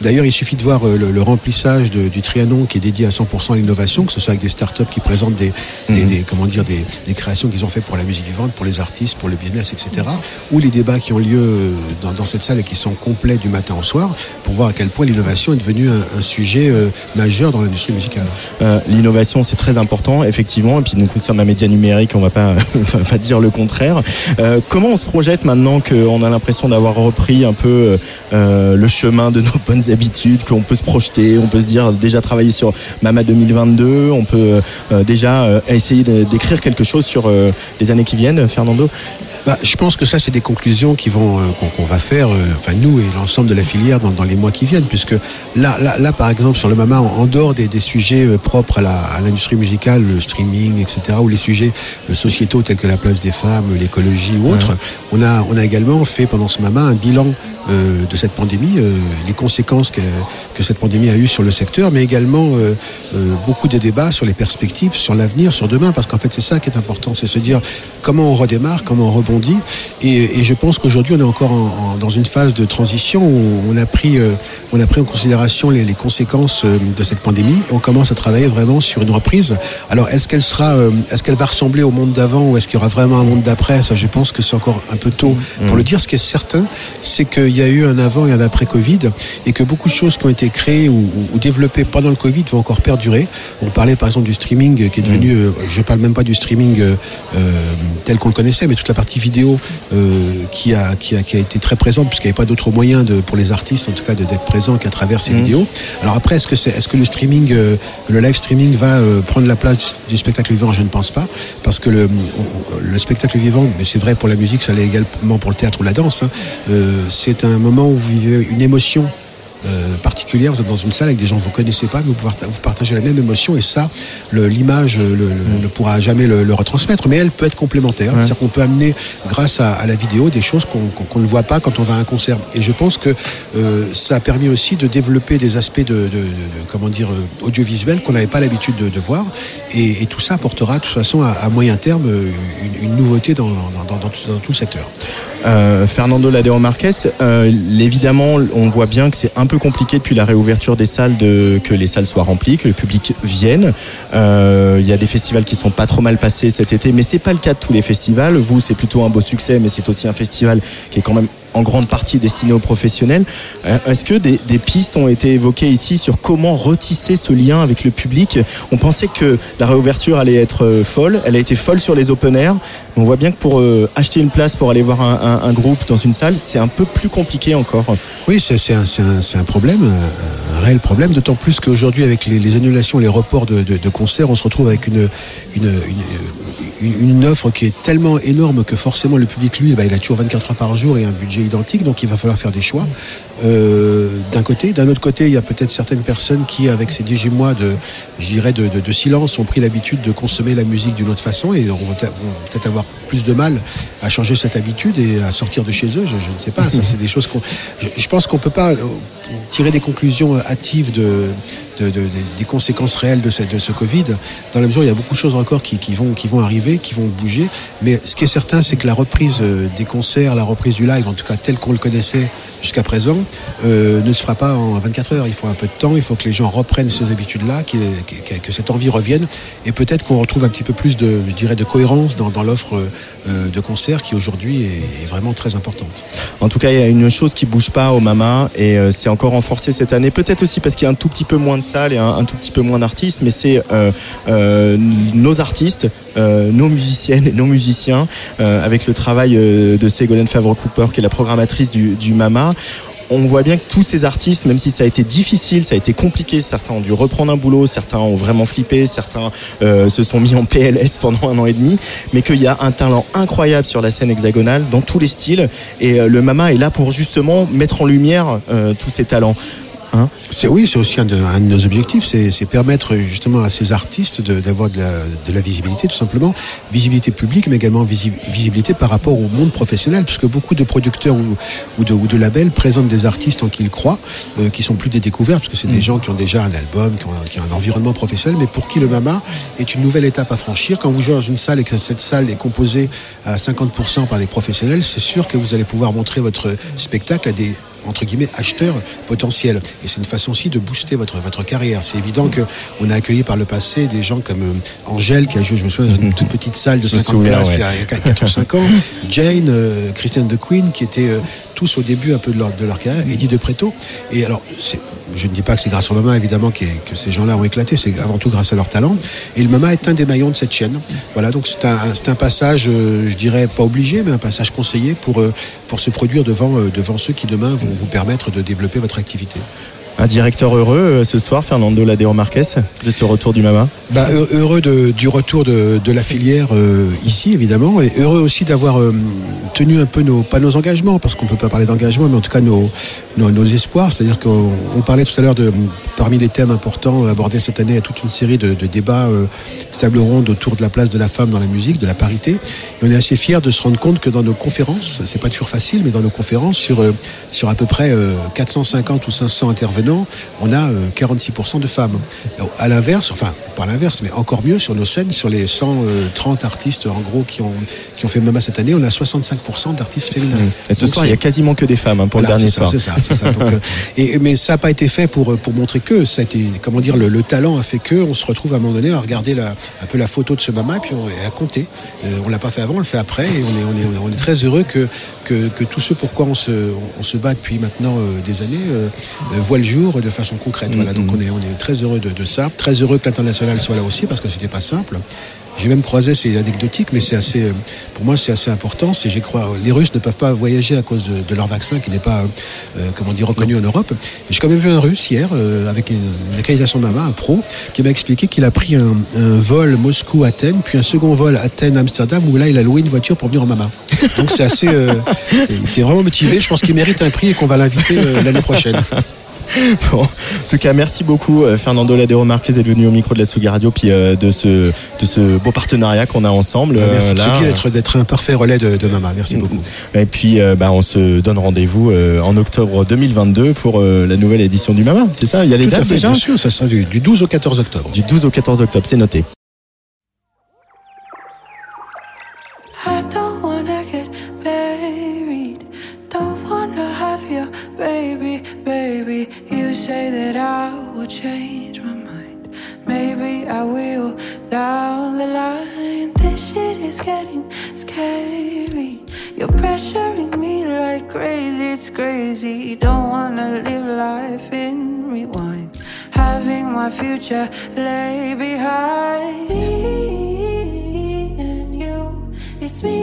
D'ailleurs, il suffit de voir euh, le, le remplissage du Trianon qui est dédié à 100% à l'innovation, que ce soit avec des startups qui présentent des, des- Mhm. des- comment dire, des, créations qu'ils ont fait pour la musique vivante, pour les artistes, pour le business, etc. Ou les débats qui ont lieu euh, dans, dans cette salle et qui sont complets du matin au soir, pour voir à quel point l'innovation est devenue un, un sujet euh, majeur dans l'industrie musicale. Euh, L'innovation, c'est très important, effectivement. Et puis nous, sommes un média numérique, on va pas, pas dire le contraire. Euh, comment on se projette maintenant qu'on a l'impression d'avoir repris un peu euh, le chemin de nos bonnes habitudes, qu'on peut se projeter, on peut se dire déjà travailler sur Mama 2022, on peut euh, déjà euh, essayer d'écrire quelque chose sur euh, les années qui viennent, Fernando? Bah, je pense que ça, c'est des conclusions qui vont, euh, qu'on va faire, euh, enfin nous et l'ensemble de la filière dans, dans les mois qui viennent, puisque là, là, là, par exemple, sur le Mama, en, en dehors des, des sujets euh, propres à l'industrie musicale, le streaming, etc., ou les sujets euh, sociétaux tels que la place des femmes, l'écologie ou autres, on a, on a également fait pendant ce Mama un bilan euh, de cette pandémie, euh, les conséquences que, que cette pandémie a eues sur le secteur, mais également euh, euh, beaucoup de débats sur les perspectives, sur l'avenir, sur demain, parce qu'en fait c'est ça qui est important, c'est se dire comment on redémarre, comment on rebondit, et, et je pense qu'aujourd'hui on est encore en- en- dans une phase de transition où on a pris, euh, on a pris en considération les, les conséquences euh, de cette pandémie, on commence à travailler vraiment sur une reprise. Alors est-ce qu'elle sera, euh, est-ce qu'elle va ressembler au monde d'avant ou est-ce qu'il y aura vraiment un monde d'après? Ça, je pense que c'est encore un peu tôt pour le dire. Ce qui est certain, c'est qu'il y a eu un avant et un après Covid et que beaucoup de choses qui ont été créées ou, développées pendant le Covid vont encore perdurer. On parlait par exemple du streaming qui est devenu, euh, je parle même pas du streaming tel qu'on le connaissait, mais toute la partie vidéo euh, qui, a, qui, a, qui a été très présente puisqu'il n'y avait pas d'autre moyen de, pour les artistes en tout cas d'être présents qu'à travers ces vidéos. Alors après, est-ce que, c'est, est-ce que le streaming, euh, le live streaming va euh, prendre la place du, spectacle vivant? Je ne pense pas. Parce que le, le spectacle vivant, mais c'est vrai pour la musique, ça l'est également pour le théâtre ou la danse, hein, c'est un moment où vous vivez une émotion euh, particulière. Vous êtes dans une salle avec des gens que vous connaissez pas, mais vous, parta- vous partagez la même émotion et ça, l'image le- ne pourra jamais le, le retransmettre, mais elle peut être complémentaire. C'est-à-dire qu'on peut amener, grâce à, à la vidéo, des choses qu'on ne voit pas quand on va à un concert. Et je pense que euh, ça a permis aussi de développer des aspects de, de- de- de- comment dire euh, audiovisuels qu'on n'avait pas l'habitude de, voir. Et, et tout ça apportera de toute façon à, à moyen terme une, une nouveauté dans, dans- dans- dans tout- le secteur. Euh, Fernando Ladeo Marquez, évidemment, on voit bien que c'est un peu compliqué depuis la réouverture des salles de que les salles soient remplies, que le public vienne. Euh, Il y a des festivals qui sont pas trop mal passés cet été, mais c'est pas le cas de tous les festivals. Vous, c'est plutôt un beau succès, mais c'est aussi un festival qui est quand même en grande partie destiné aux professionnels. Euh, Est-ce que des, des pistes ont été évoquées ici sur comment retisser ce lien avec le public? On pensait que la réouverture allait être euh, folle. Elle a été folle sur les open air. On voit bien que pour euh, acheter une place pour aller voir un, groupe dans une salle, c'est un peu plus compliqué encore. Oui, c'est un, problème, un, un réel problème, d'autant plus qu'aujourd'hui, avec les, annulations, les reports de, concerts, on se retrouve avec une offre qui est tellement énorme que forcément le public, lui, bah, il a toujours 24 heures par jour et un budget identique, donc il va falloir faire des choix. Euh, D'un côté, d'un autre côté, il y a peut-être certaines personnes qui, avec ces 18 mois de, de, de- de silence, ont pris l'habitude de consommer la musique d'une autre façon et vont peut-être avoir plus de mal à changer cette habitude et à sortir de chez eux. Je, je ne sais pas. Ça, c'est des choses qu'on. Je, je pense qu'on peut pas euh, tirer des conclusions hâtives de de- de- des conséquences réelles de, cette- de ce Covid, dans la mesure où il y a beaucoup de choses encore qui, qui vont, qui vont arriver, qui vont bouger. Mais ce qui est certain, c'est que la reprise euh, des concerts, la reprise du live, en tout cas tel qu'on le connaissait jusqu'à présent, euh, ne se fera pas en 24 heures. Il faut un peu de temps, il faut que les gens reprennent ces habitudes-là, ait- que, que cette envie revienne, et peut-être qu'on retrouve un petit peu plus de, je dirais, de cohérence dans, dans l'offre euh, de concerts qui aujourd'hui est, vraiment très importante. En tout cas, il y a une chose qui bouge pas au Mama et euh, c'est encore renforcé cette année. Peut-être aussi parce qu'il y a un tout petit peu moins de salles et un, tout petit peu moins d'artistes, mais c'est euh, euh, nos artistes, euh, nos musiciennes et nos musiciens, euh, avec le travail euh, de Ségolène Favre-Cooper, qui est la programmatrice du Mama. On voit bien que tous ces artistes, même si ça a été difficile, ça a été compliqué, certains ont dû reprendre un boulot, certains ont vraiment flippé, certains euh, se sont mis en PLS pendant un an et demi, mais qu'il y a un talent incroyable sur la scène hexagonale, dans tous les styles, et euh, le Mama est là pour justement mettre en lumière euh, tous ces talents. Hein C'est oui, c'est aussi un de, un de nos objectifs, c'est permettre justement à ces artistes d'avoir de, la, de la visibilité, tout simplement, visibilité publique, mais également visi- visibilité par rapport au monde professionnel, puisque beaucoup de producteurs ou, ou, de, ou de labels présentent des artistes en qui ils croient, euh, qui sont plus des découvertes, parce que c'est des gens qui ont déjà un album, qui ont, un- qui ont un environnement professionnel, mais pour qui le Mama est une nouvelle étape à franchir. Quand vous jouez dans une salle et que cette salle est composée à 50% par des professionnels, c'est sûr que vous allez pouvoir montrer votre spectacle à des entre guillemets acheteurs potentiels. Et c'est une façon aussi de booster votre votre carrière. C'est évident que on a accueilli par le passé des gens comme euh, Angèle qui a joué je me souviens dans une toute petite salle de Je me 50 souviens, places ouais. il y a 4 ou 5 ans. Jane euh, Christiane de Queen qui étaient euh, tous au début un peu de leur, de leur carrière. Eddie de Preto. Et alors je ne dis pas que c'est grâce au Mama évidemment que, que ces gens-là ont éclaté. C'est avant tout grâce à leur talent. Et le Mama est un des maillons de cette chaîne. Voilà donc c'est un, un passage euh, je dirais pas obligé mais un passage conseillé pour pour se produire devant devant ceux qui demain vont vous permettre de développer votre activité Un directeur heureux euh, ce soir, Fernando Ladeo Marquez, de ce retour du Mama. Bah, heu- heureux du retour de, la filière euh, ici, évidemment, et heureux aussi d'avoir euh, tenu un peu nos, pas nos engagements, parce qu'on peut pas parler d'engagement, mais en tout cas nos, nos, espoirs. C'est-à-dire qu'on on parlait tout à l'heure de, parmi les thèmes importants abordés cette année, a toute une série de, débats, de tables rondes autour de la place de la femme dans la musique, de la parité. Et on est assez fiers de se rendre compte que dans nos conférences, c'est pas toujours facile, mais dans nos conférences, sur, sur à peu près euh, 450 ou 500 intervenants, on a euh, 46% de femmes. Alors, À l'inverse, enfin, pas l'inverse, mais encore mieux, sur nos scènes, sur les 130 artistes en gros qui ont, qui ont fait Mama cette année, on a 65% d'artistes féminins. Et ce Donc, soir, il y a quasiment que des femmes hein, pour voilà, le dernier soir. C'est ça, c'est ça. Donc, euh, et, mais ça n'a pas été fait pour, pour montrer que. Ça a été, comment dire, le, le talent a fait que. On se retrouve à un moment donné à regarder la, un peu la photo de ce mama et puis on, et à compter. Euh, on l'a pas fait avant, on le fait après. Et on est, on est, on est très heureux que, que, que tout ce pourquoi on se, on, se bat depuis maintenant euh, des années euh, euh, voit le jour de façon concrète. Voilà, donc on est, on est très heureux de, de ça. Très heureux que l'international soit là aussi parce que c'était pas simple. J'ai même croisé, c'est anecdotique, mais c'est assez, euh, pour moi, c'est assez important. C'est, j'ai crois, les Russes ne peuvent pas voyager à cause de, de leur vaccin qui n'est pas, euh, comment dire, reconnu en Europe. J'ai quand même vu un Russe hier, euh, avec une, une accréditation Mama, un pro, qui m'a expliqué qu'il a pris un, un vol Moscou-Athènes, puis un second vol Athènes-Amsterdam, où là, il a loué une voiture pour venir en Mama. Donc c'est assez, euh, il était vraiment motivé. Je pense qu'il mérite un prix et qu'on va l'inviter euh, l'année prochaine. Bon, en tout cas, merci beaucoup euh, Fernando Ladeo Marquez d'être venu au micro de la Tsugi Radio, puis euh, de ce de ce beau partenariat qu'on a ensemble. Euh, merci Tsugi, d'être, d'être un parfait relais de, de Mama. Merci beaucoup. Et puis, euh, bah, on se donne rendez-vous euh, en octobre 2022 pour euh, la nouvelle édition du Mama. C'est ça? Il y a les Tout à dates fait, déjà? bien sûr, ça sera du, du 12 au 14 octobre. Du 12 au 14 octobre, c'est noté. Change my mind. Maybe I will down the line. This shit is getting scary. You're pressuring me like crazy, it's crazy. Don't wanna live life in rewind. Having my future lay behind me and you. It's me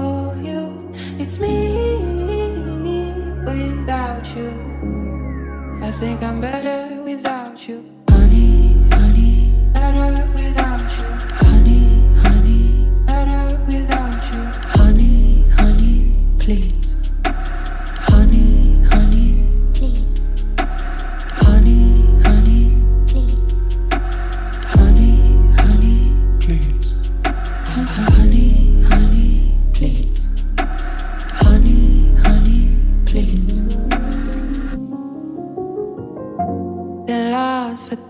or you. It's me think I'm better without you. Honey, honey, better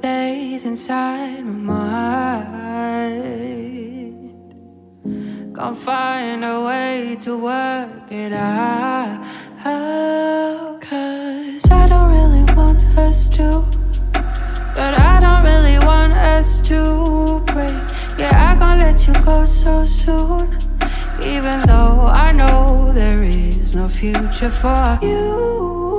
days inside my mind. Can't find a way to work it out. Cause I don't really want us to. But I don't really want us to break. Yeah, I can't let you go so soon. Even though I know there is no future for you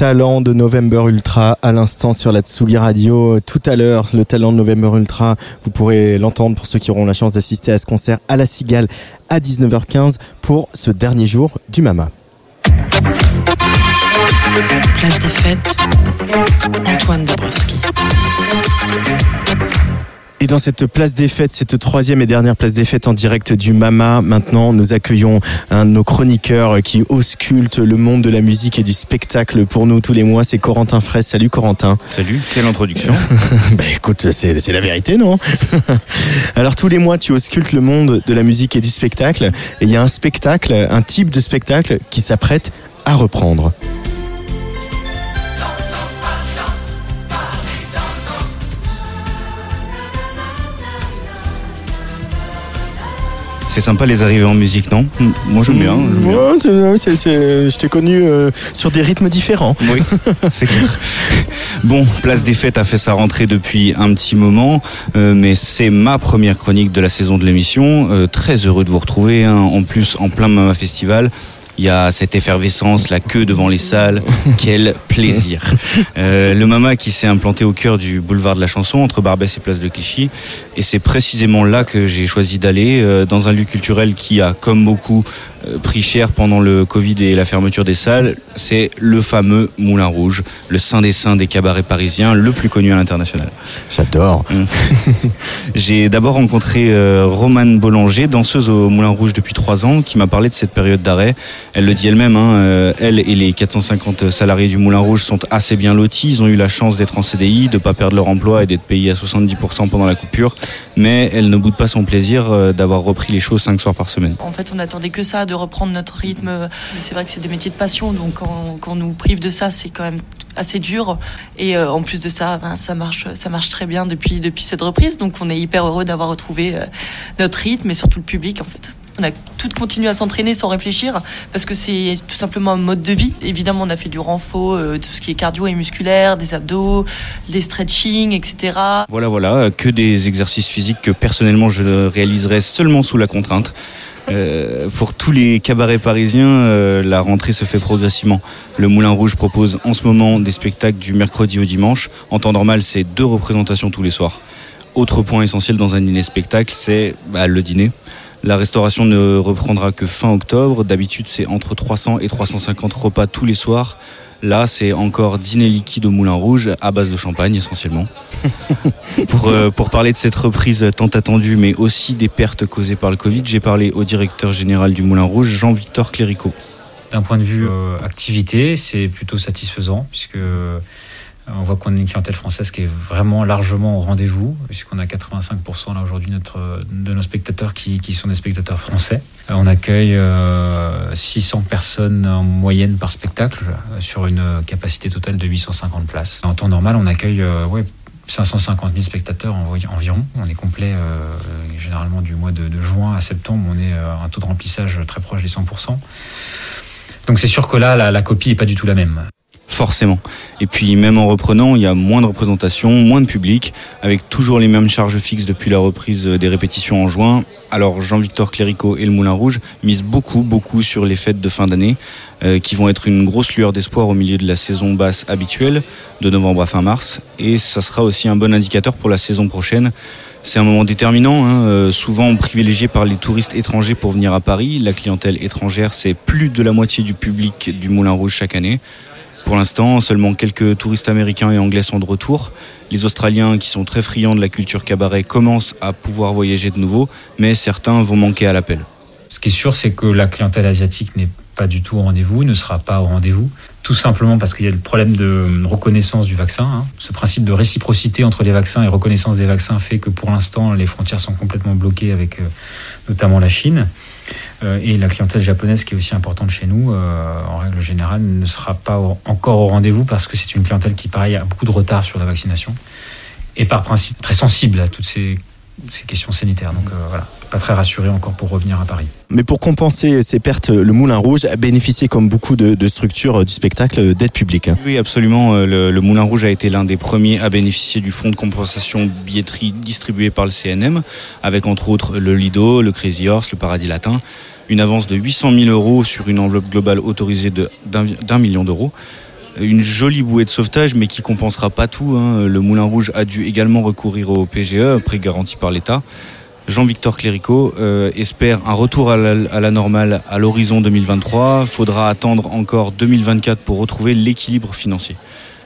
talent de November Ultra à l'instant sur la Tsugi Radio. Tout à l'heure, le talent de November Ultra, vous pourrez l'entendre pour ceux qui auront la chance d'assister à ce concert à la Cigale à 19h15 pour ce dernier jour du Mama. Place des fêtes, Antoine Dabrowski. Et dans cette place des fêtes, cette troisième et dernière place des fêtes en direct du Mama, maintenant nous accueillons un de nos chroniqueurs qui ausculte le monde de la musique et du spectacle pour nous tous les mois, c'est Corentin Fraisse. Salut Corentin. Salut, quelle introduction. bah écoute, c'est c'est la vérité, non? Alors tous les mois, tu auscultes le monde de la musique et du spectacle, et il y a un spectacle, un type de spectacle qui s'apprête à reprendre. C'est sympa les arrivées en musique, non Moi j'aime bien. Ouais, c'est- c'est- c'est- je t'ai connu euh, sur des rythmes différents. Oui, c'est clair. Bon, Place des Fêtes a fait sa rentrée depuis un petit moment, euh, mais c'est ma première chronique de la saison de l'émission. Euh, très heureux de vous retrouver, hein. en plus en plein Mama Festival. Il y a cette effervescence, la queue devant les salles. Quel plaisir. Euh, le Mama qui s'est implanté au cœur du boulevard de la chanson, entre Barbès et Place de Clichy. Et c'est précisément là que j'ai choisi d'aller, euh, dans un lieu culturel qui a, comme beaucoup, euh, pris cher pendant le Covid et la fermeture des salles. C'est le fameux Moulin Rouge, le saint des saints des cabarets parisiens, le plus connu à l'international. J'adore. J'ai d'abord rencontré euh, Romane Boulanger, danseuse au Moulin Rouge depuis trois ans, qui m'a parlé de cette période d'arrêt. Elle le dit elle-même, hein, euh, elle et les 450 salariés du Moulin Rouge sont assez bien lotis. Ils ont eu la chance d'être en CDI, de pas perdre leur emploi et d'être payés à 70% pendant la coupure. Mais elle ne boude pas son plaisir euh, d'avoir repris les choses cinq soirs par semaine. En fait, on attendait que ça, de reprendre notre rythme. C'est vrai que c'est des métiers de passion, donc quand, on nous prive de ça, c'est quand même assez dur. Et euh, en plus de ça, ben, ça marche, ça marche très bien depuis depuis cette reprise. Donc on est hyper heureux d'avoir retrouvé euh, notre rythme et surtout le public en fait. On a tout continué à s'entraîner sans réfléchir parce que c'est tout simplement un mode de vie. Évidemment, on a fait du renfort, euh, tout ce qui est cardio et musculaire, des abdos, des stretching, etc. Voilà, voilà, euh, que des exercices physiques que personnellement je réaliserai seulement sous la contrainte. Euh, pour tous les cabarets parisiens, la rentrée se fait progressivement. Le Moulin Rouge propose en ce moment des spectacles du mercredi au dimanche. En temps normal, c'est deux représentations tous les soirs. Autre point essentiel dans un dîner spectacle, c'est bah, le dîner. La restauration ne reprendra que fin octobre. D'habitude, c'est entre 300 et 350 repas tous les soirs. Là, c'est encore dîner liquide au Moulin Rouge à base de champagne essentiellement. pour, euh, pour parler de cette reprise tant attendue, mais aussi des pertes causées par le Covid, j'ai parlé au directeur général du Moulin Rouge, Jean-Victor Cléricault. D'un point de vue euh, activité, c'est plutôt satisfaisant puisque euh, on voit qu'on a une clientèle française qui est vraiment largement au rendez-vous, puisqu'on a 85% là aujourd'hui de nos spectateurs qui, qui sont des spectateurs français. Euh, On accueille euh, 600 personnes en moyenne par spectacle euh, sur une euh, capacité totale de 850 places. En temps normal, on accueille ouais, 550 000 spectateurs environ. On est complet euh, généralement du mois de, juin à septembre. On est euh, un taux de remplissage très proche des 100%. Donc c'est sûr que là, la, la copie est pas du tout la même. Forcément. Et puis même en reprenant, il y a moins de représentation, moins de public, avec toujours les mêmes charges fixes depuis la reprise des répétitions en juin. Alors Jean-Victor Cléricault et le Moulin Rouge misent beaucoup, beaucoup sur les fêtes de fin d'année, euh, qui vont être une grosse lueur d'espoir au milieu de la saison basse habituelle, de novembre à fin mars. Et ça sera aussi un bon indicateur pour la saison prochaine. C'est un moment déterminant, hein, euh, souvent privilégié par les touristes étrangers pour venir à Paris. La clientèle étrangère, c'est plus de la moitié du public du Moulin Rouge chaque année. Pour l'instant, seulement quelques touristes américains et anglais sont de retour. Les Australiens, qui sont très friands de la culture cabaret, commencent à pouvoir voyager de nouveau, mais certains vont manquer à l'appel. Ce qui est sûr, c'est que la clientèle asiatique n'est pas du tout au rendez-vous, ne sera pas au rendez-vous. Tout simplement parce qu'il y a le problème de reconnaissance du vaccin. hein. Ce principe de réciprocité entre les vaccins et reconnaissance des vaccins fait que pour l'instant, les frontières sont complètement bloquées avec euh, notamment la Chine. Euh, et la clientèle japonaise, qui est aussi importante chez nous, euh, en règle générale, ne sera pas au- encore au rendez-vous parce que c'est une clientèle qui, pareil, a beaucoup de retard sur la vaccination. Et par principe très sensible à toutes ces, ces questions sanitaires. Donc euh, voilà, pas très rassuré encore pour revenir à Paris. Mais pour compenser ces pertes, le Moulin Rouge a bénéficié, comme beaucoup de, de structures du spectacle, d'aide publique. hein. Oui, absolument. Euh, Le, le Moulin Rouge a été l'un des premiers à bénéficier du fonds de compensation billetterie distribué par le CNM, avec entre autres le Lido, le Crazy Horse, le Paradis Latin. Une avance de 800 000 euros sur une enveloppe globale autorisée de- d'un d'un million d'euros. Une jolie bouée de sauvetage, mais qui compensera pas tout. hein. Le Moulin Rouge a dû également recourir au PGE, prêt garanti par l'État. Jean-Victor Cléricault euh, espère un retour à la, à la normale à l'horizon 2023. Faudra attendre encore 2024 pour retrouver l'équilibre financier.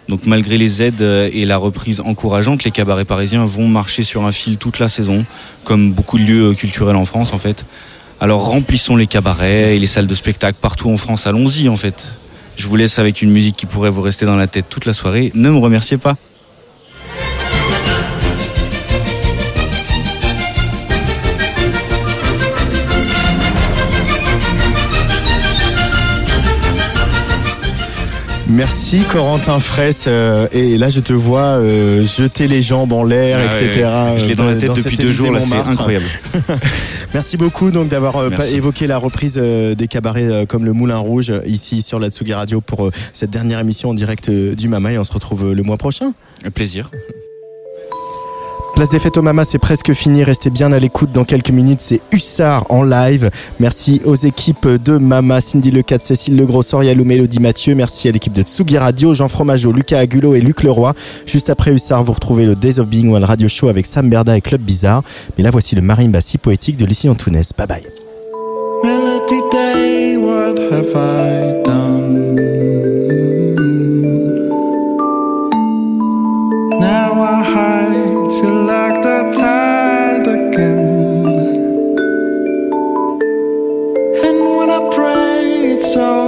Donc malgré les aides euh, et la reprise encourageante, les cabarets parisiens vont marcher sur un fil toute la saison, comme beaucoup de lieux culturels en France en fait. Alors remplissons les cabarets et les salles de spectacle partout en France, allons-y en fait. Je vous laisse avec une musique qui pourrait vous rester dans la tête toute la soirée. Ne me remerciez pas. Merci Corentin Fraisse. euh, et là, je te vois euh, jeter les jambes en l'air, Ah etc. ouais, ouais. Je l'ai dans la tête depuis deux jours, là, c'est incroyable. Merci beaucoup donc d'avoir euh, évoqué la reprise euh, des cabarets euh, comme le Moulin Rouge euh, ici sur la Tsugi Radio pour euh, cette dernière émission en direct euh, du Mama et on se retrouve euh, le mois prochain. Plaisir. Place des fêtes au Mama, c'est presque fini. Restez bien à l'écoute. Dans quelques minutes, c'est Hussard en live. Merci aux équipes de Mama, Cindy Lecat, Cécile Legros, Sorialou, Mélodie Mathieu. Merci à l'équipe de Tsugi Radio, Jean Fromageau, Lucas Agulot et Luc Leroy. Juste après Hussard, vous retrouvez le Days of Being One Radio Show avec Sam Berda et Club Bizarre. Mais là, voici le marimba si poétique de Lucie Antounès. Bye bye. so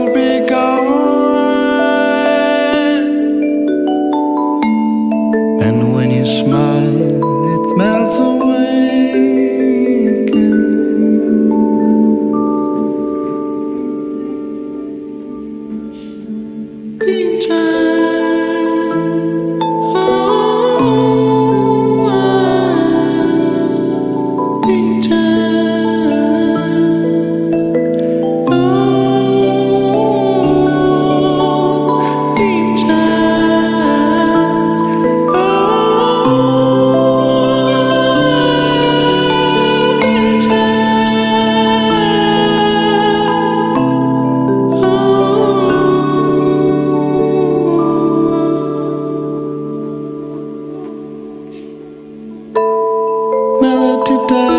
melody die.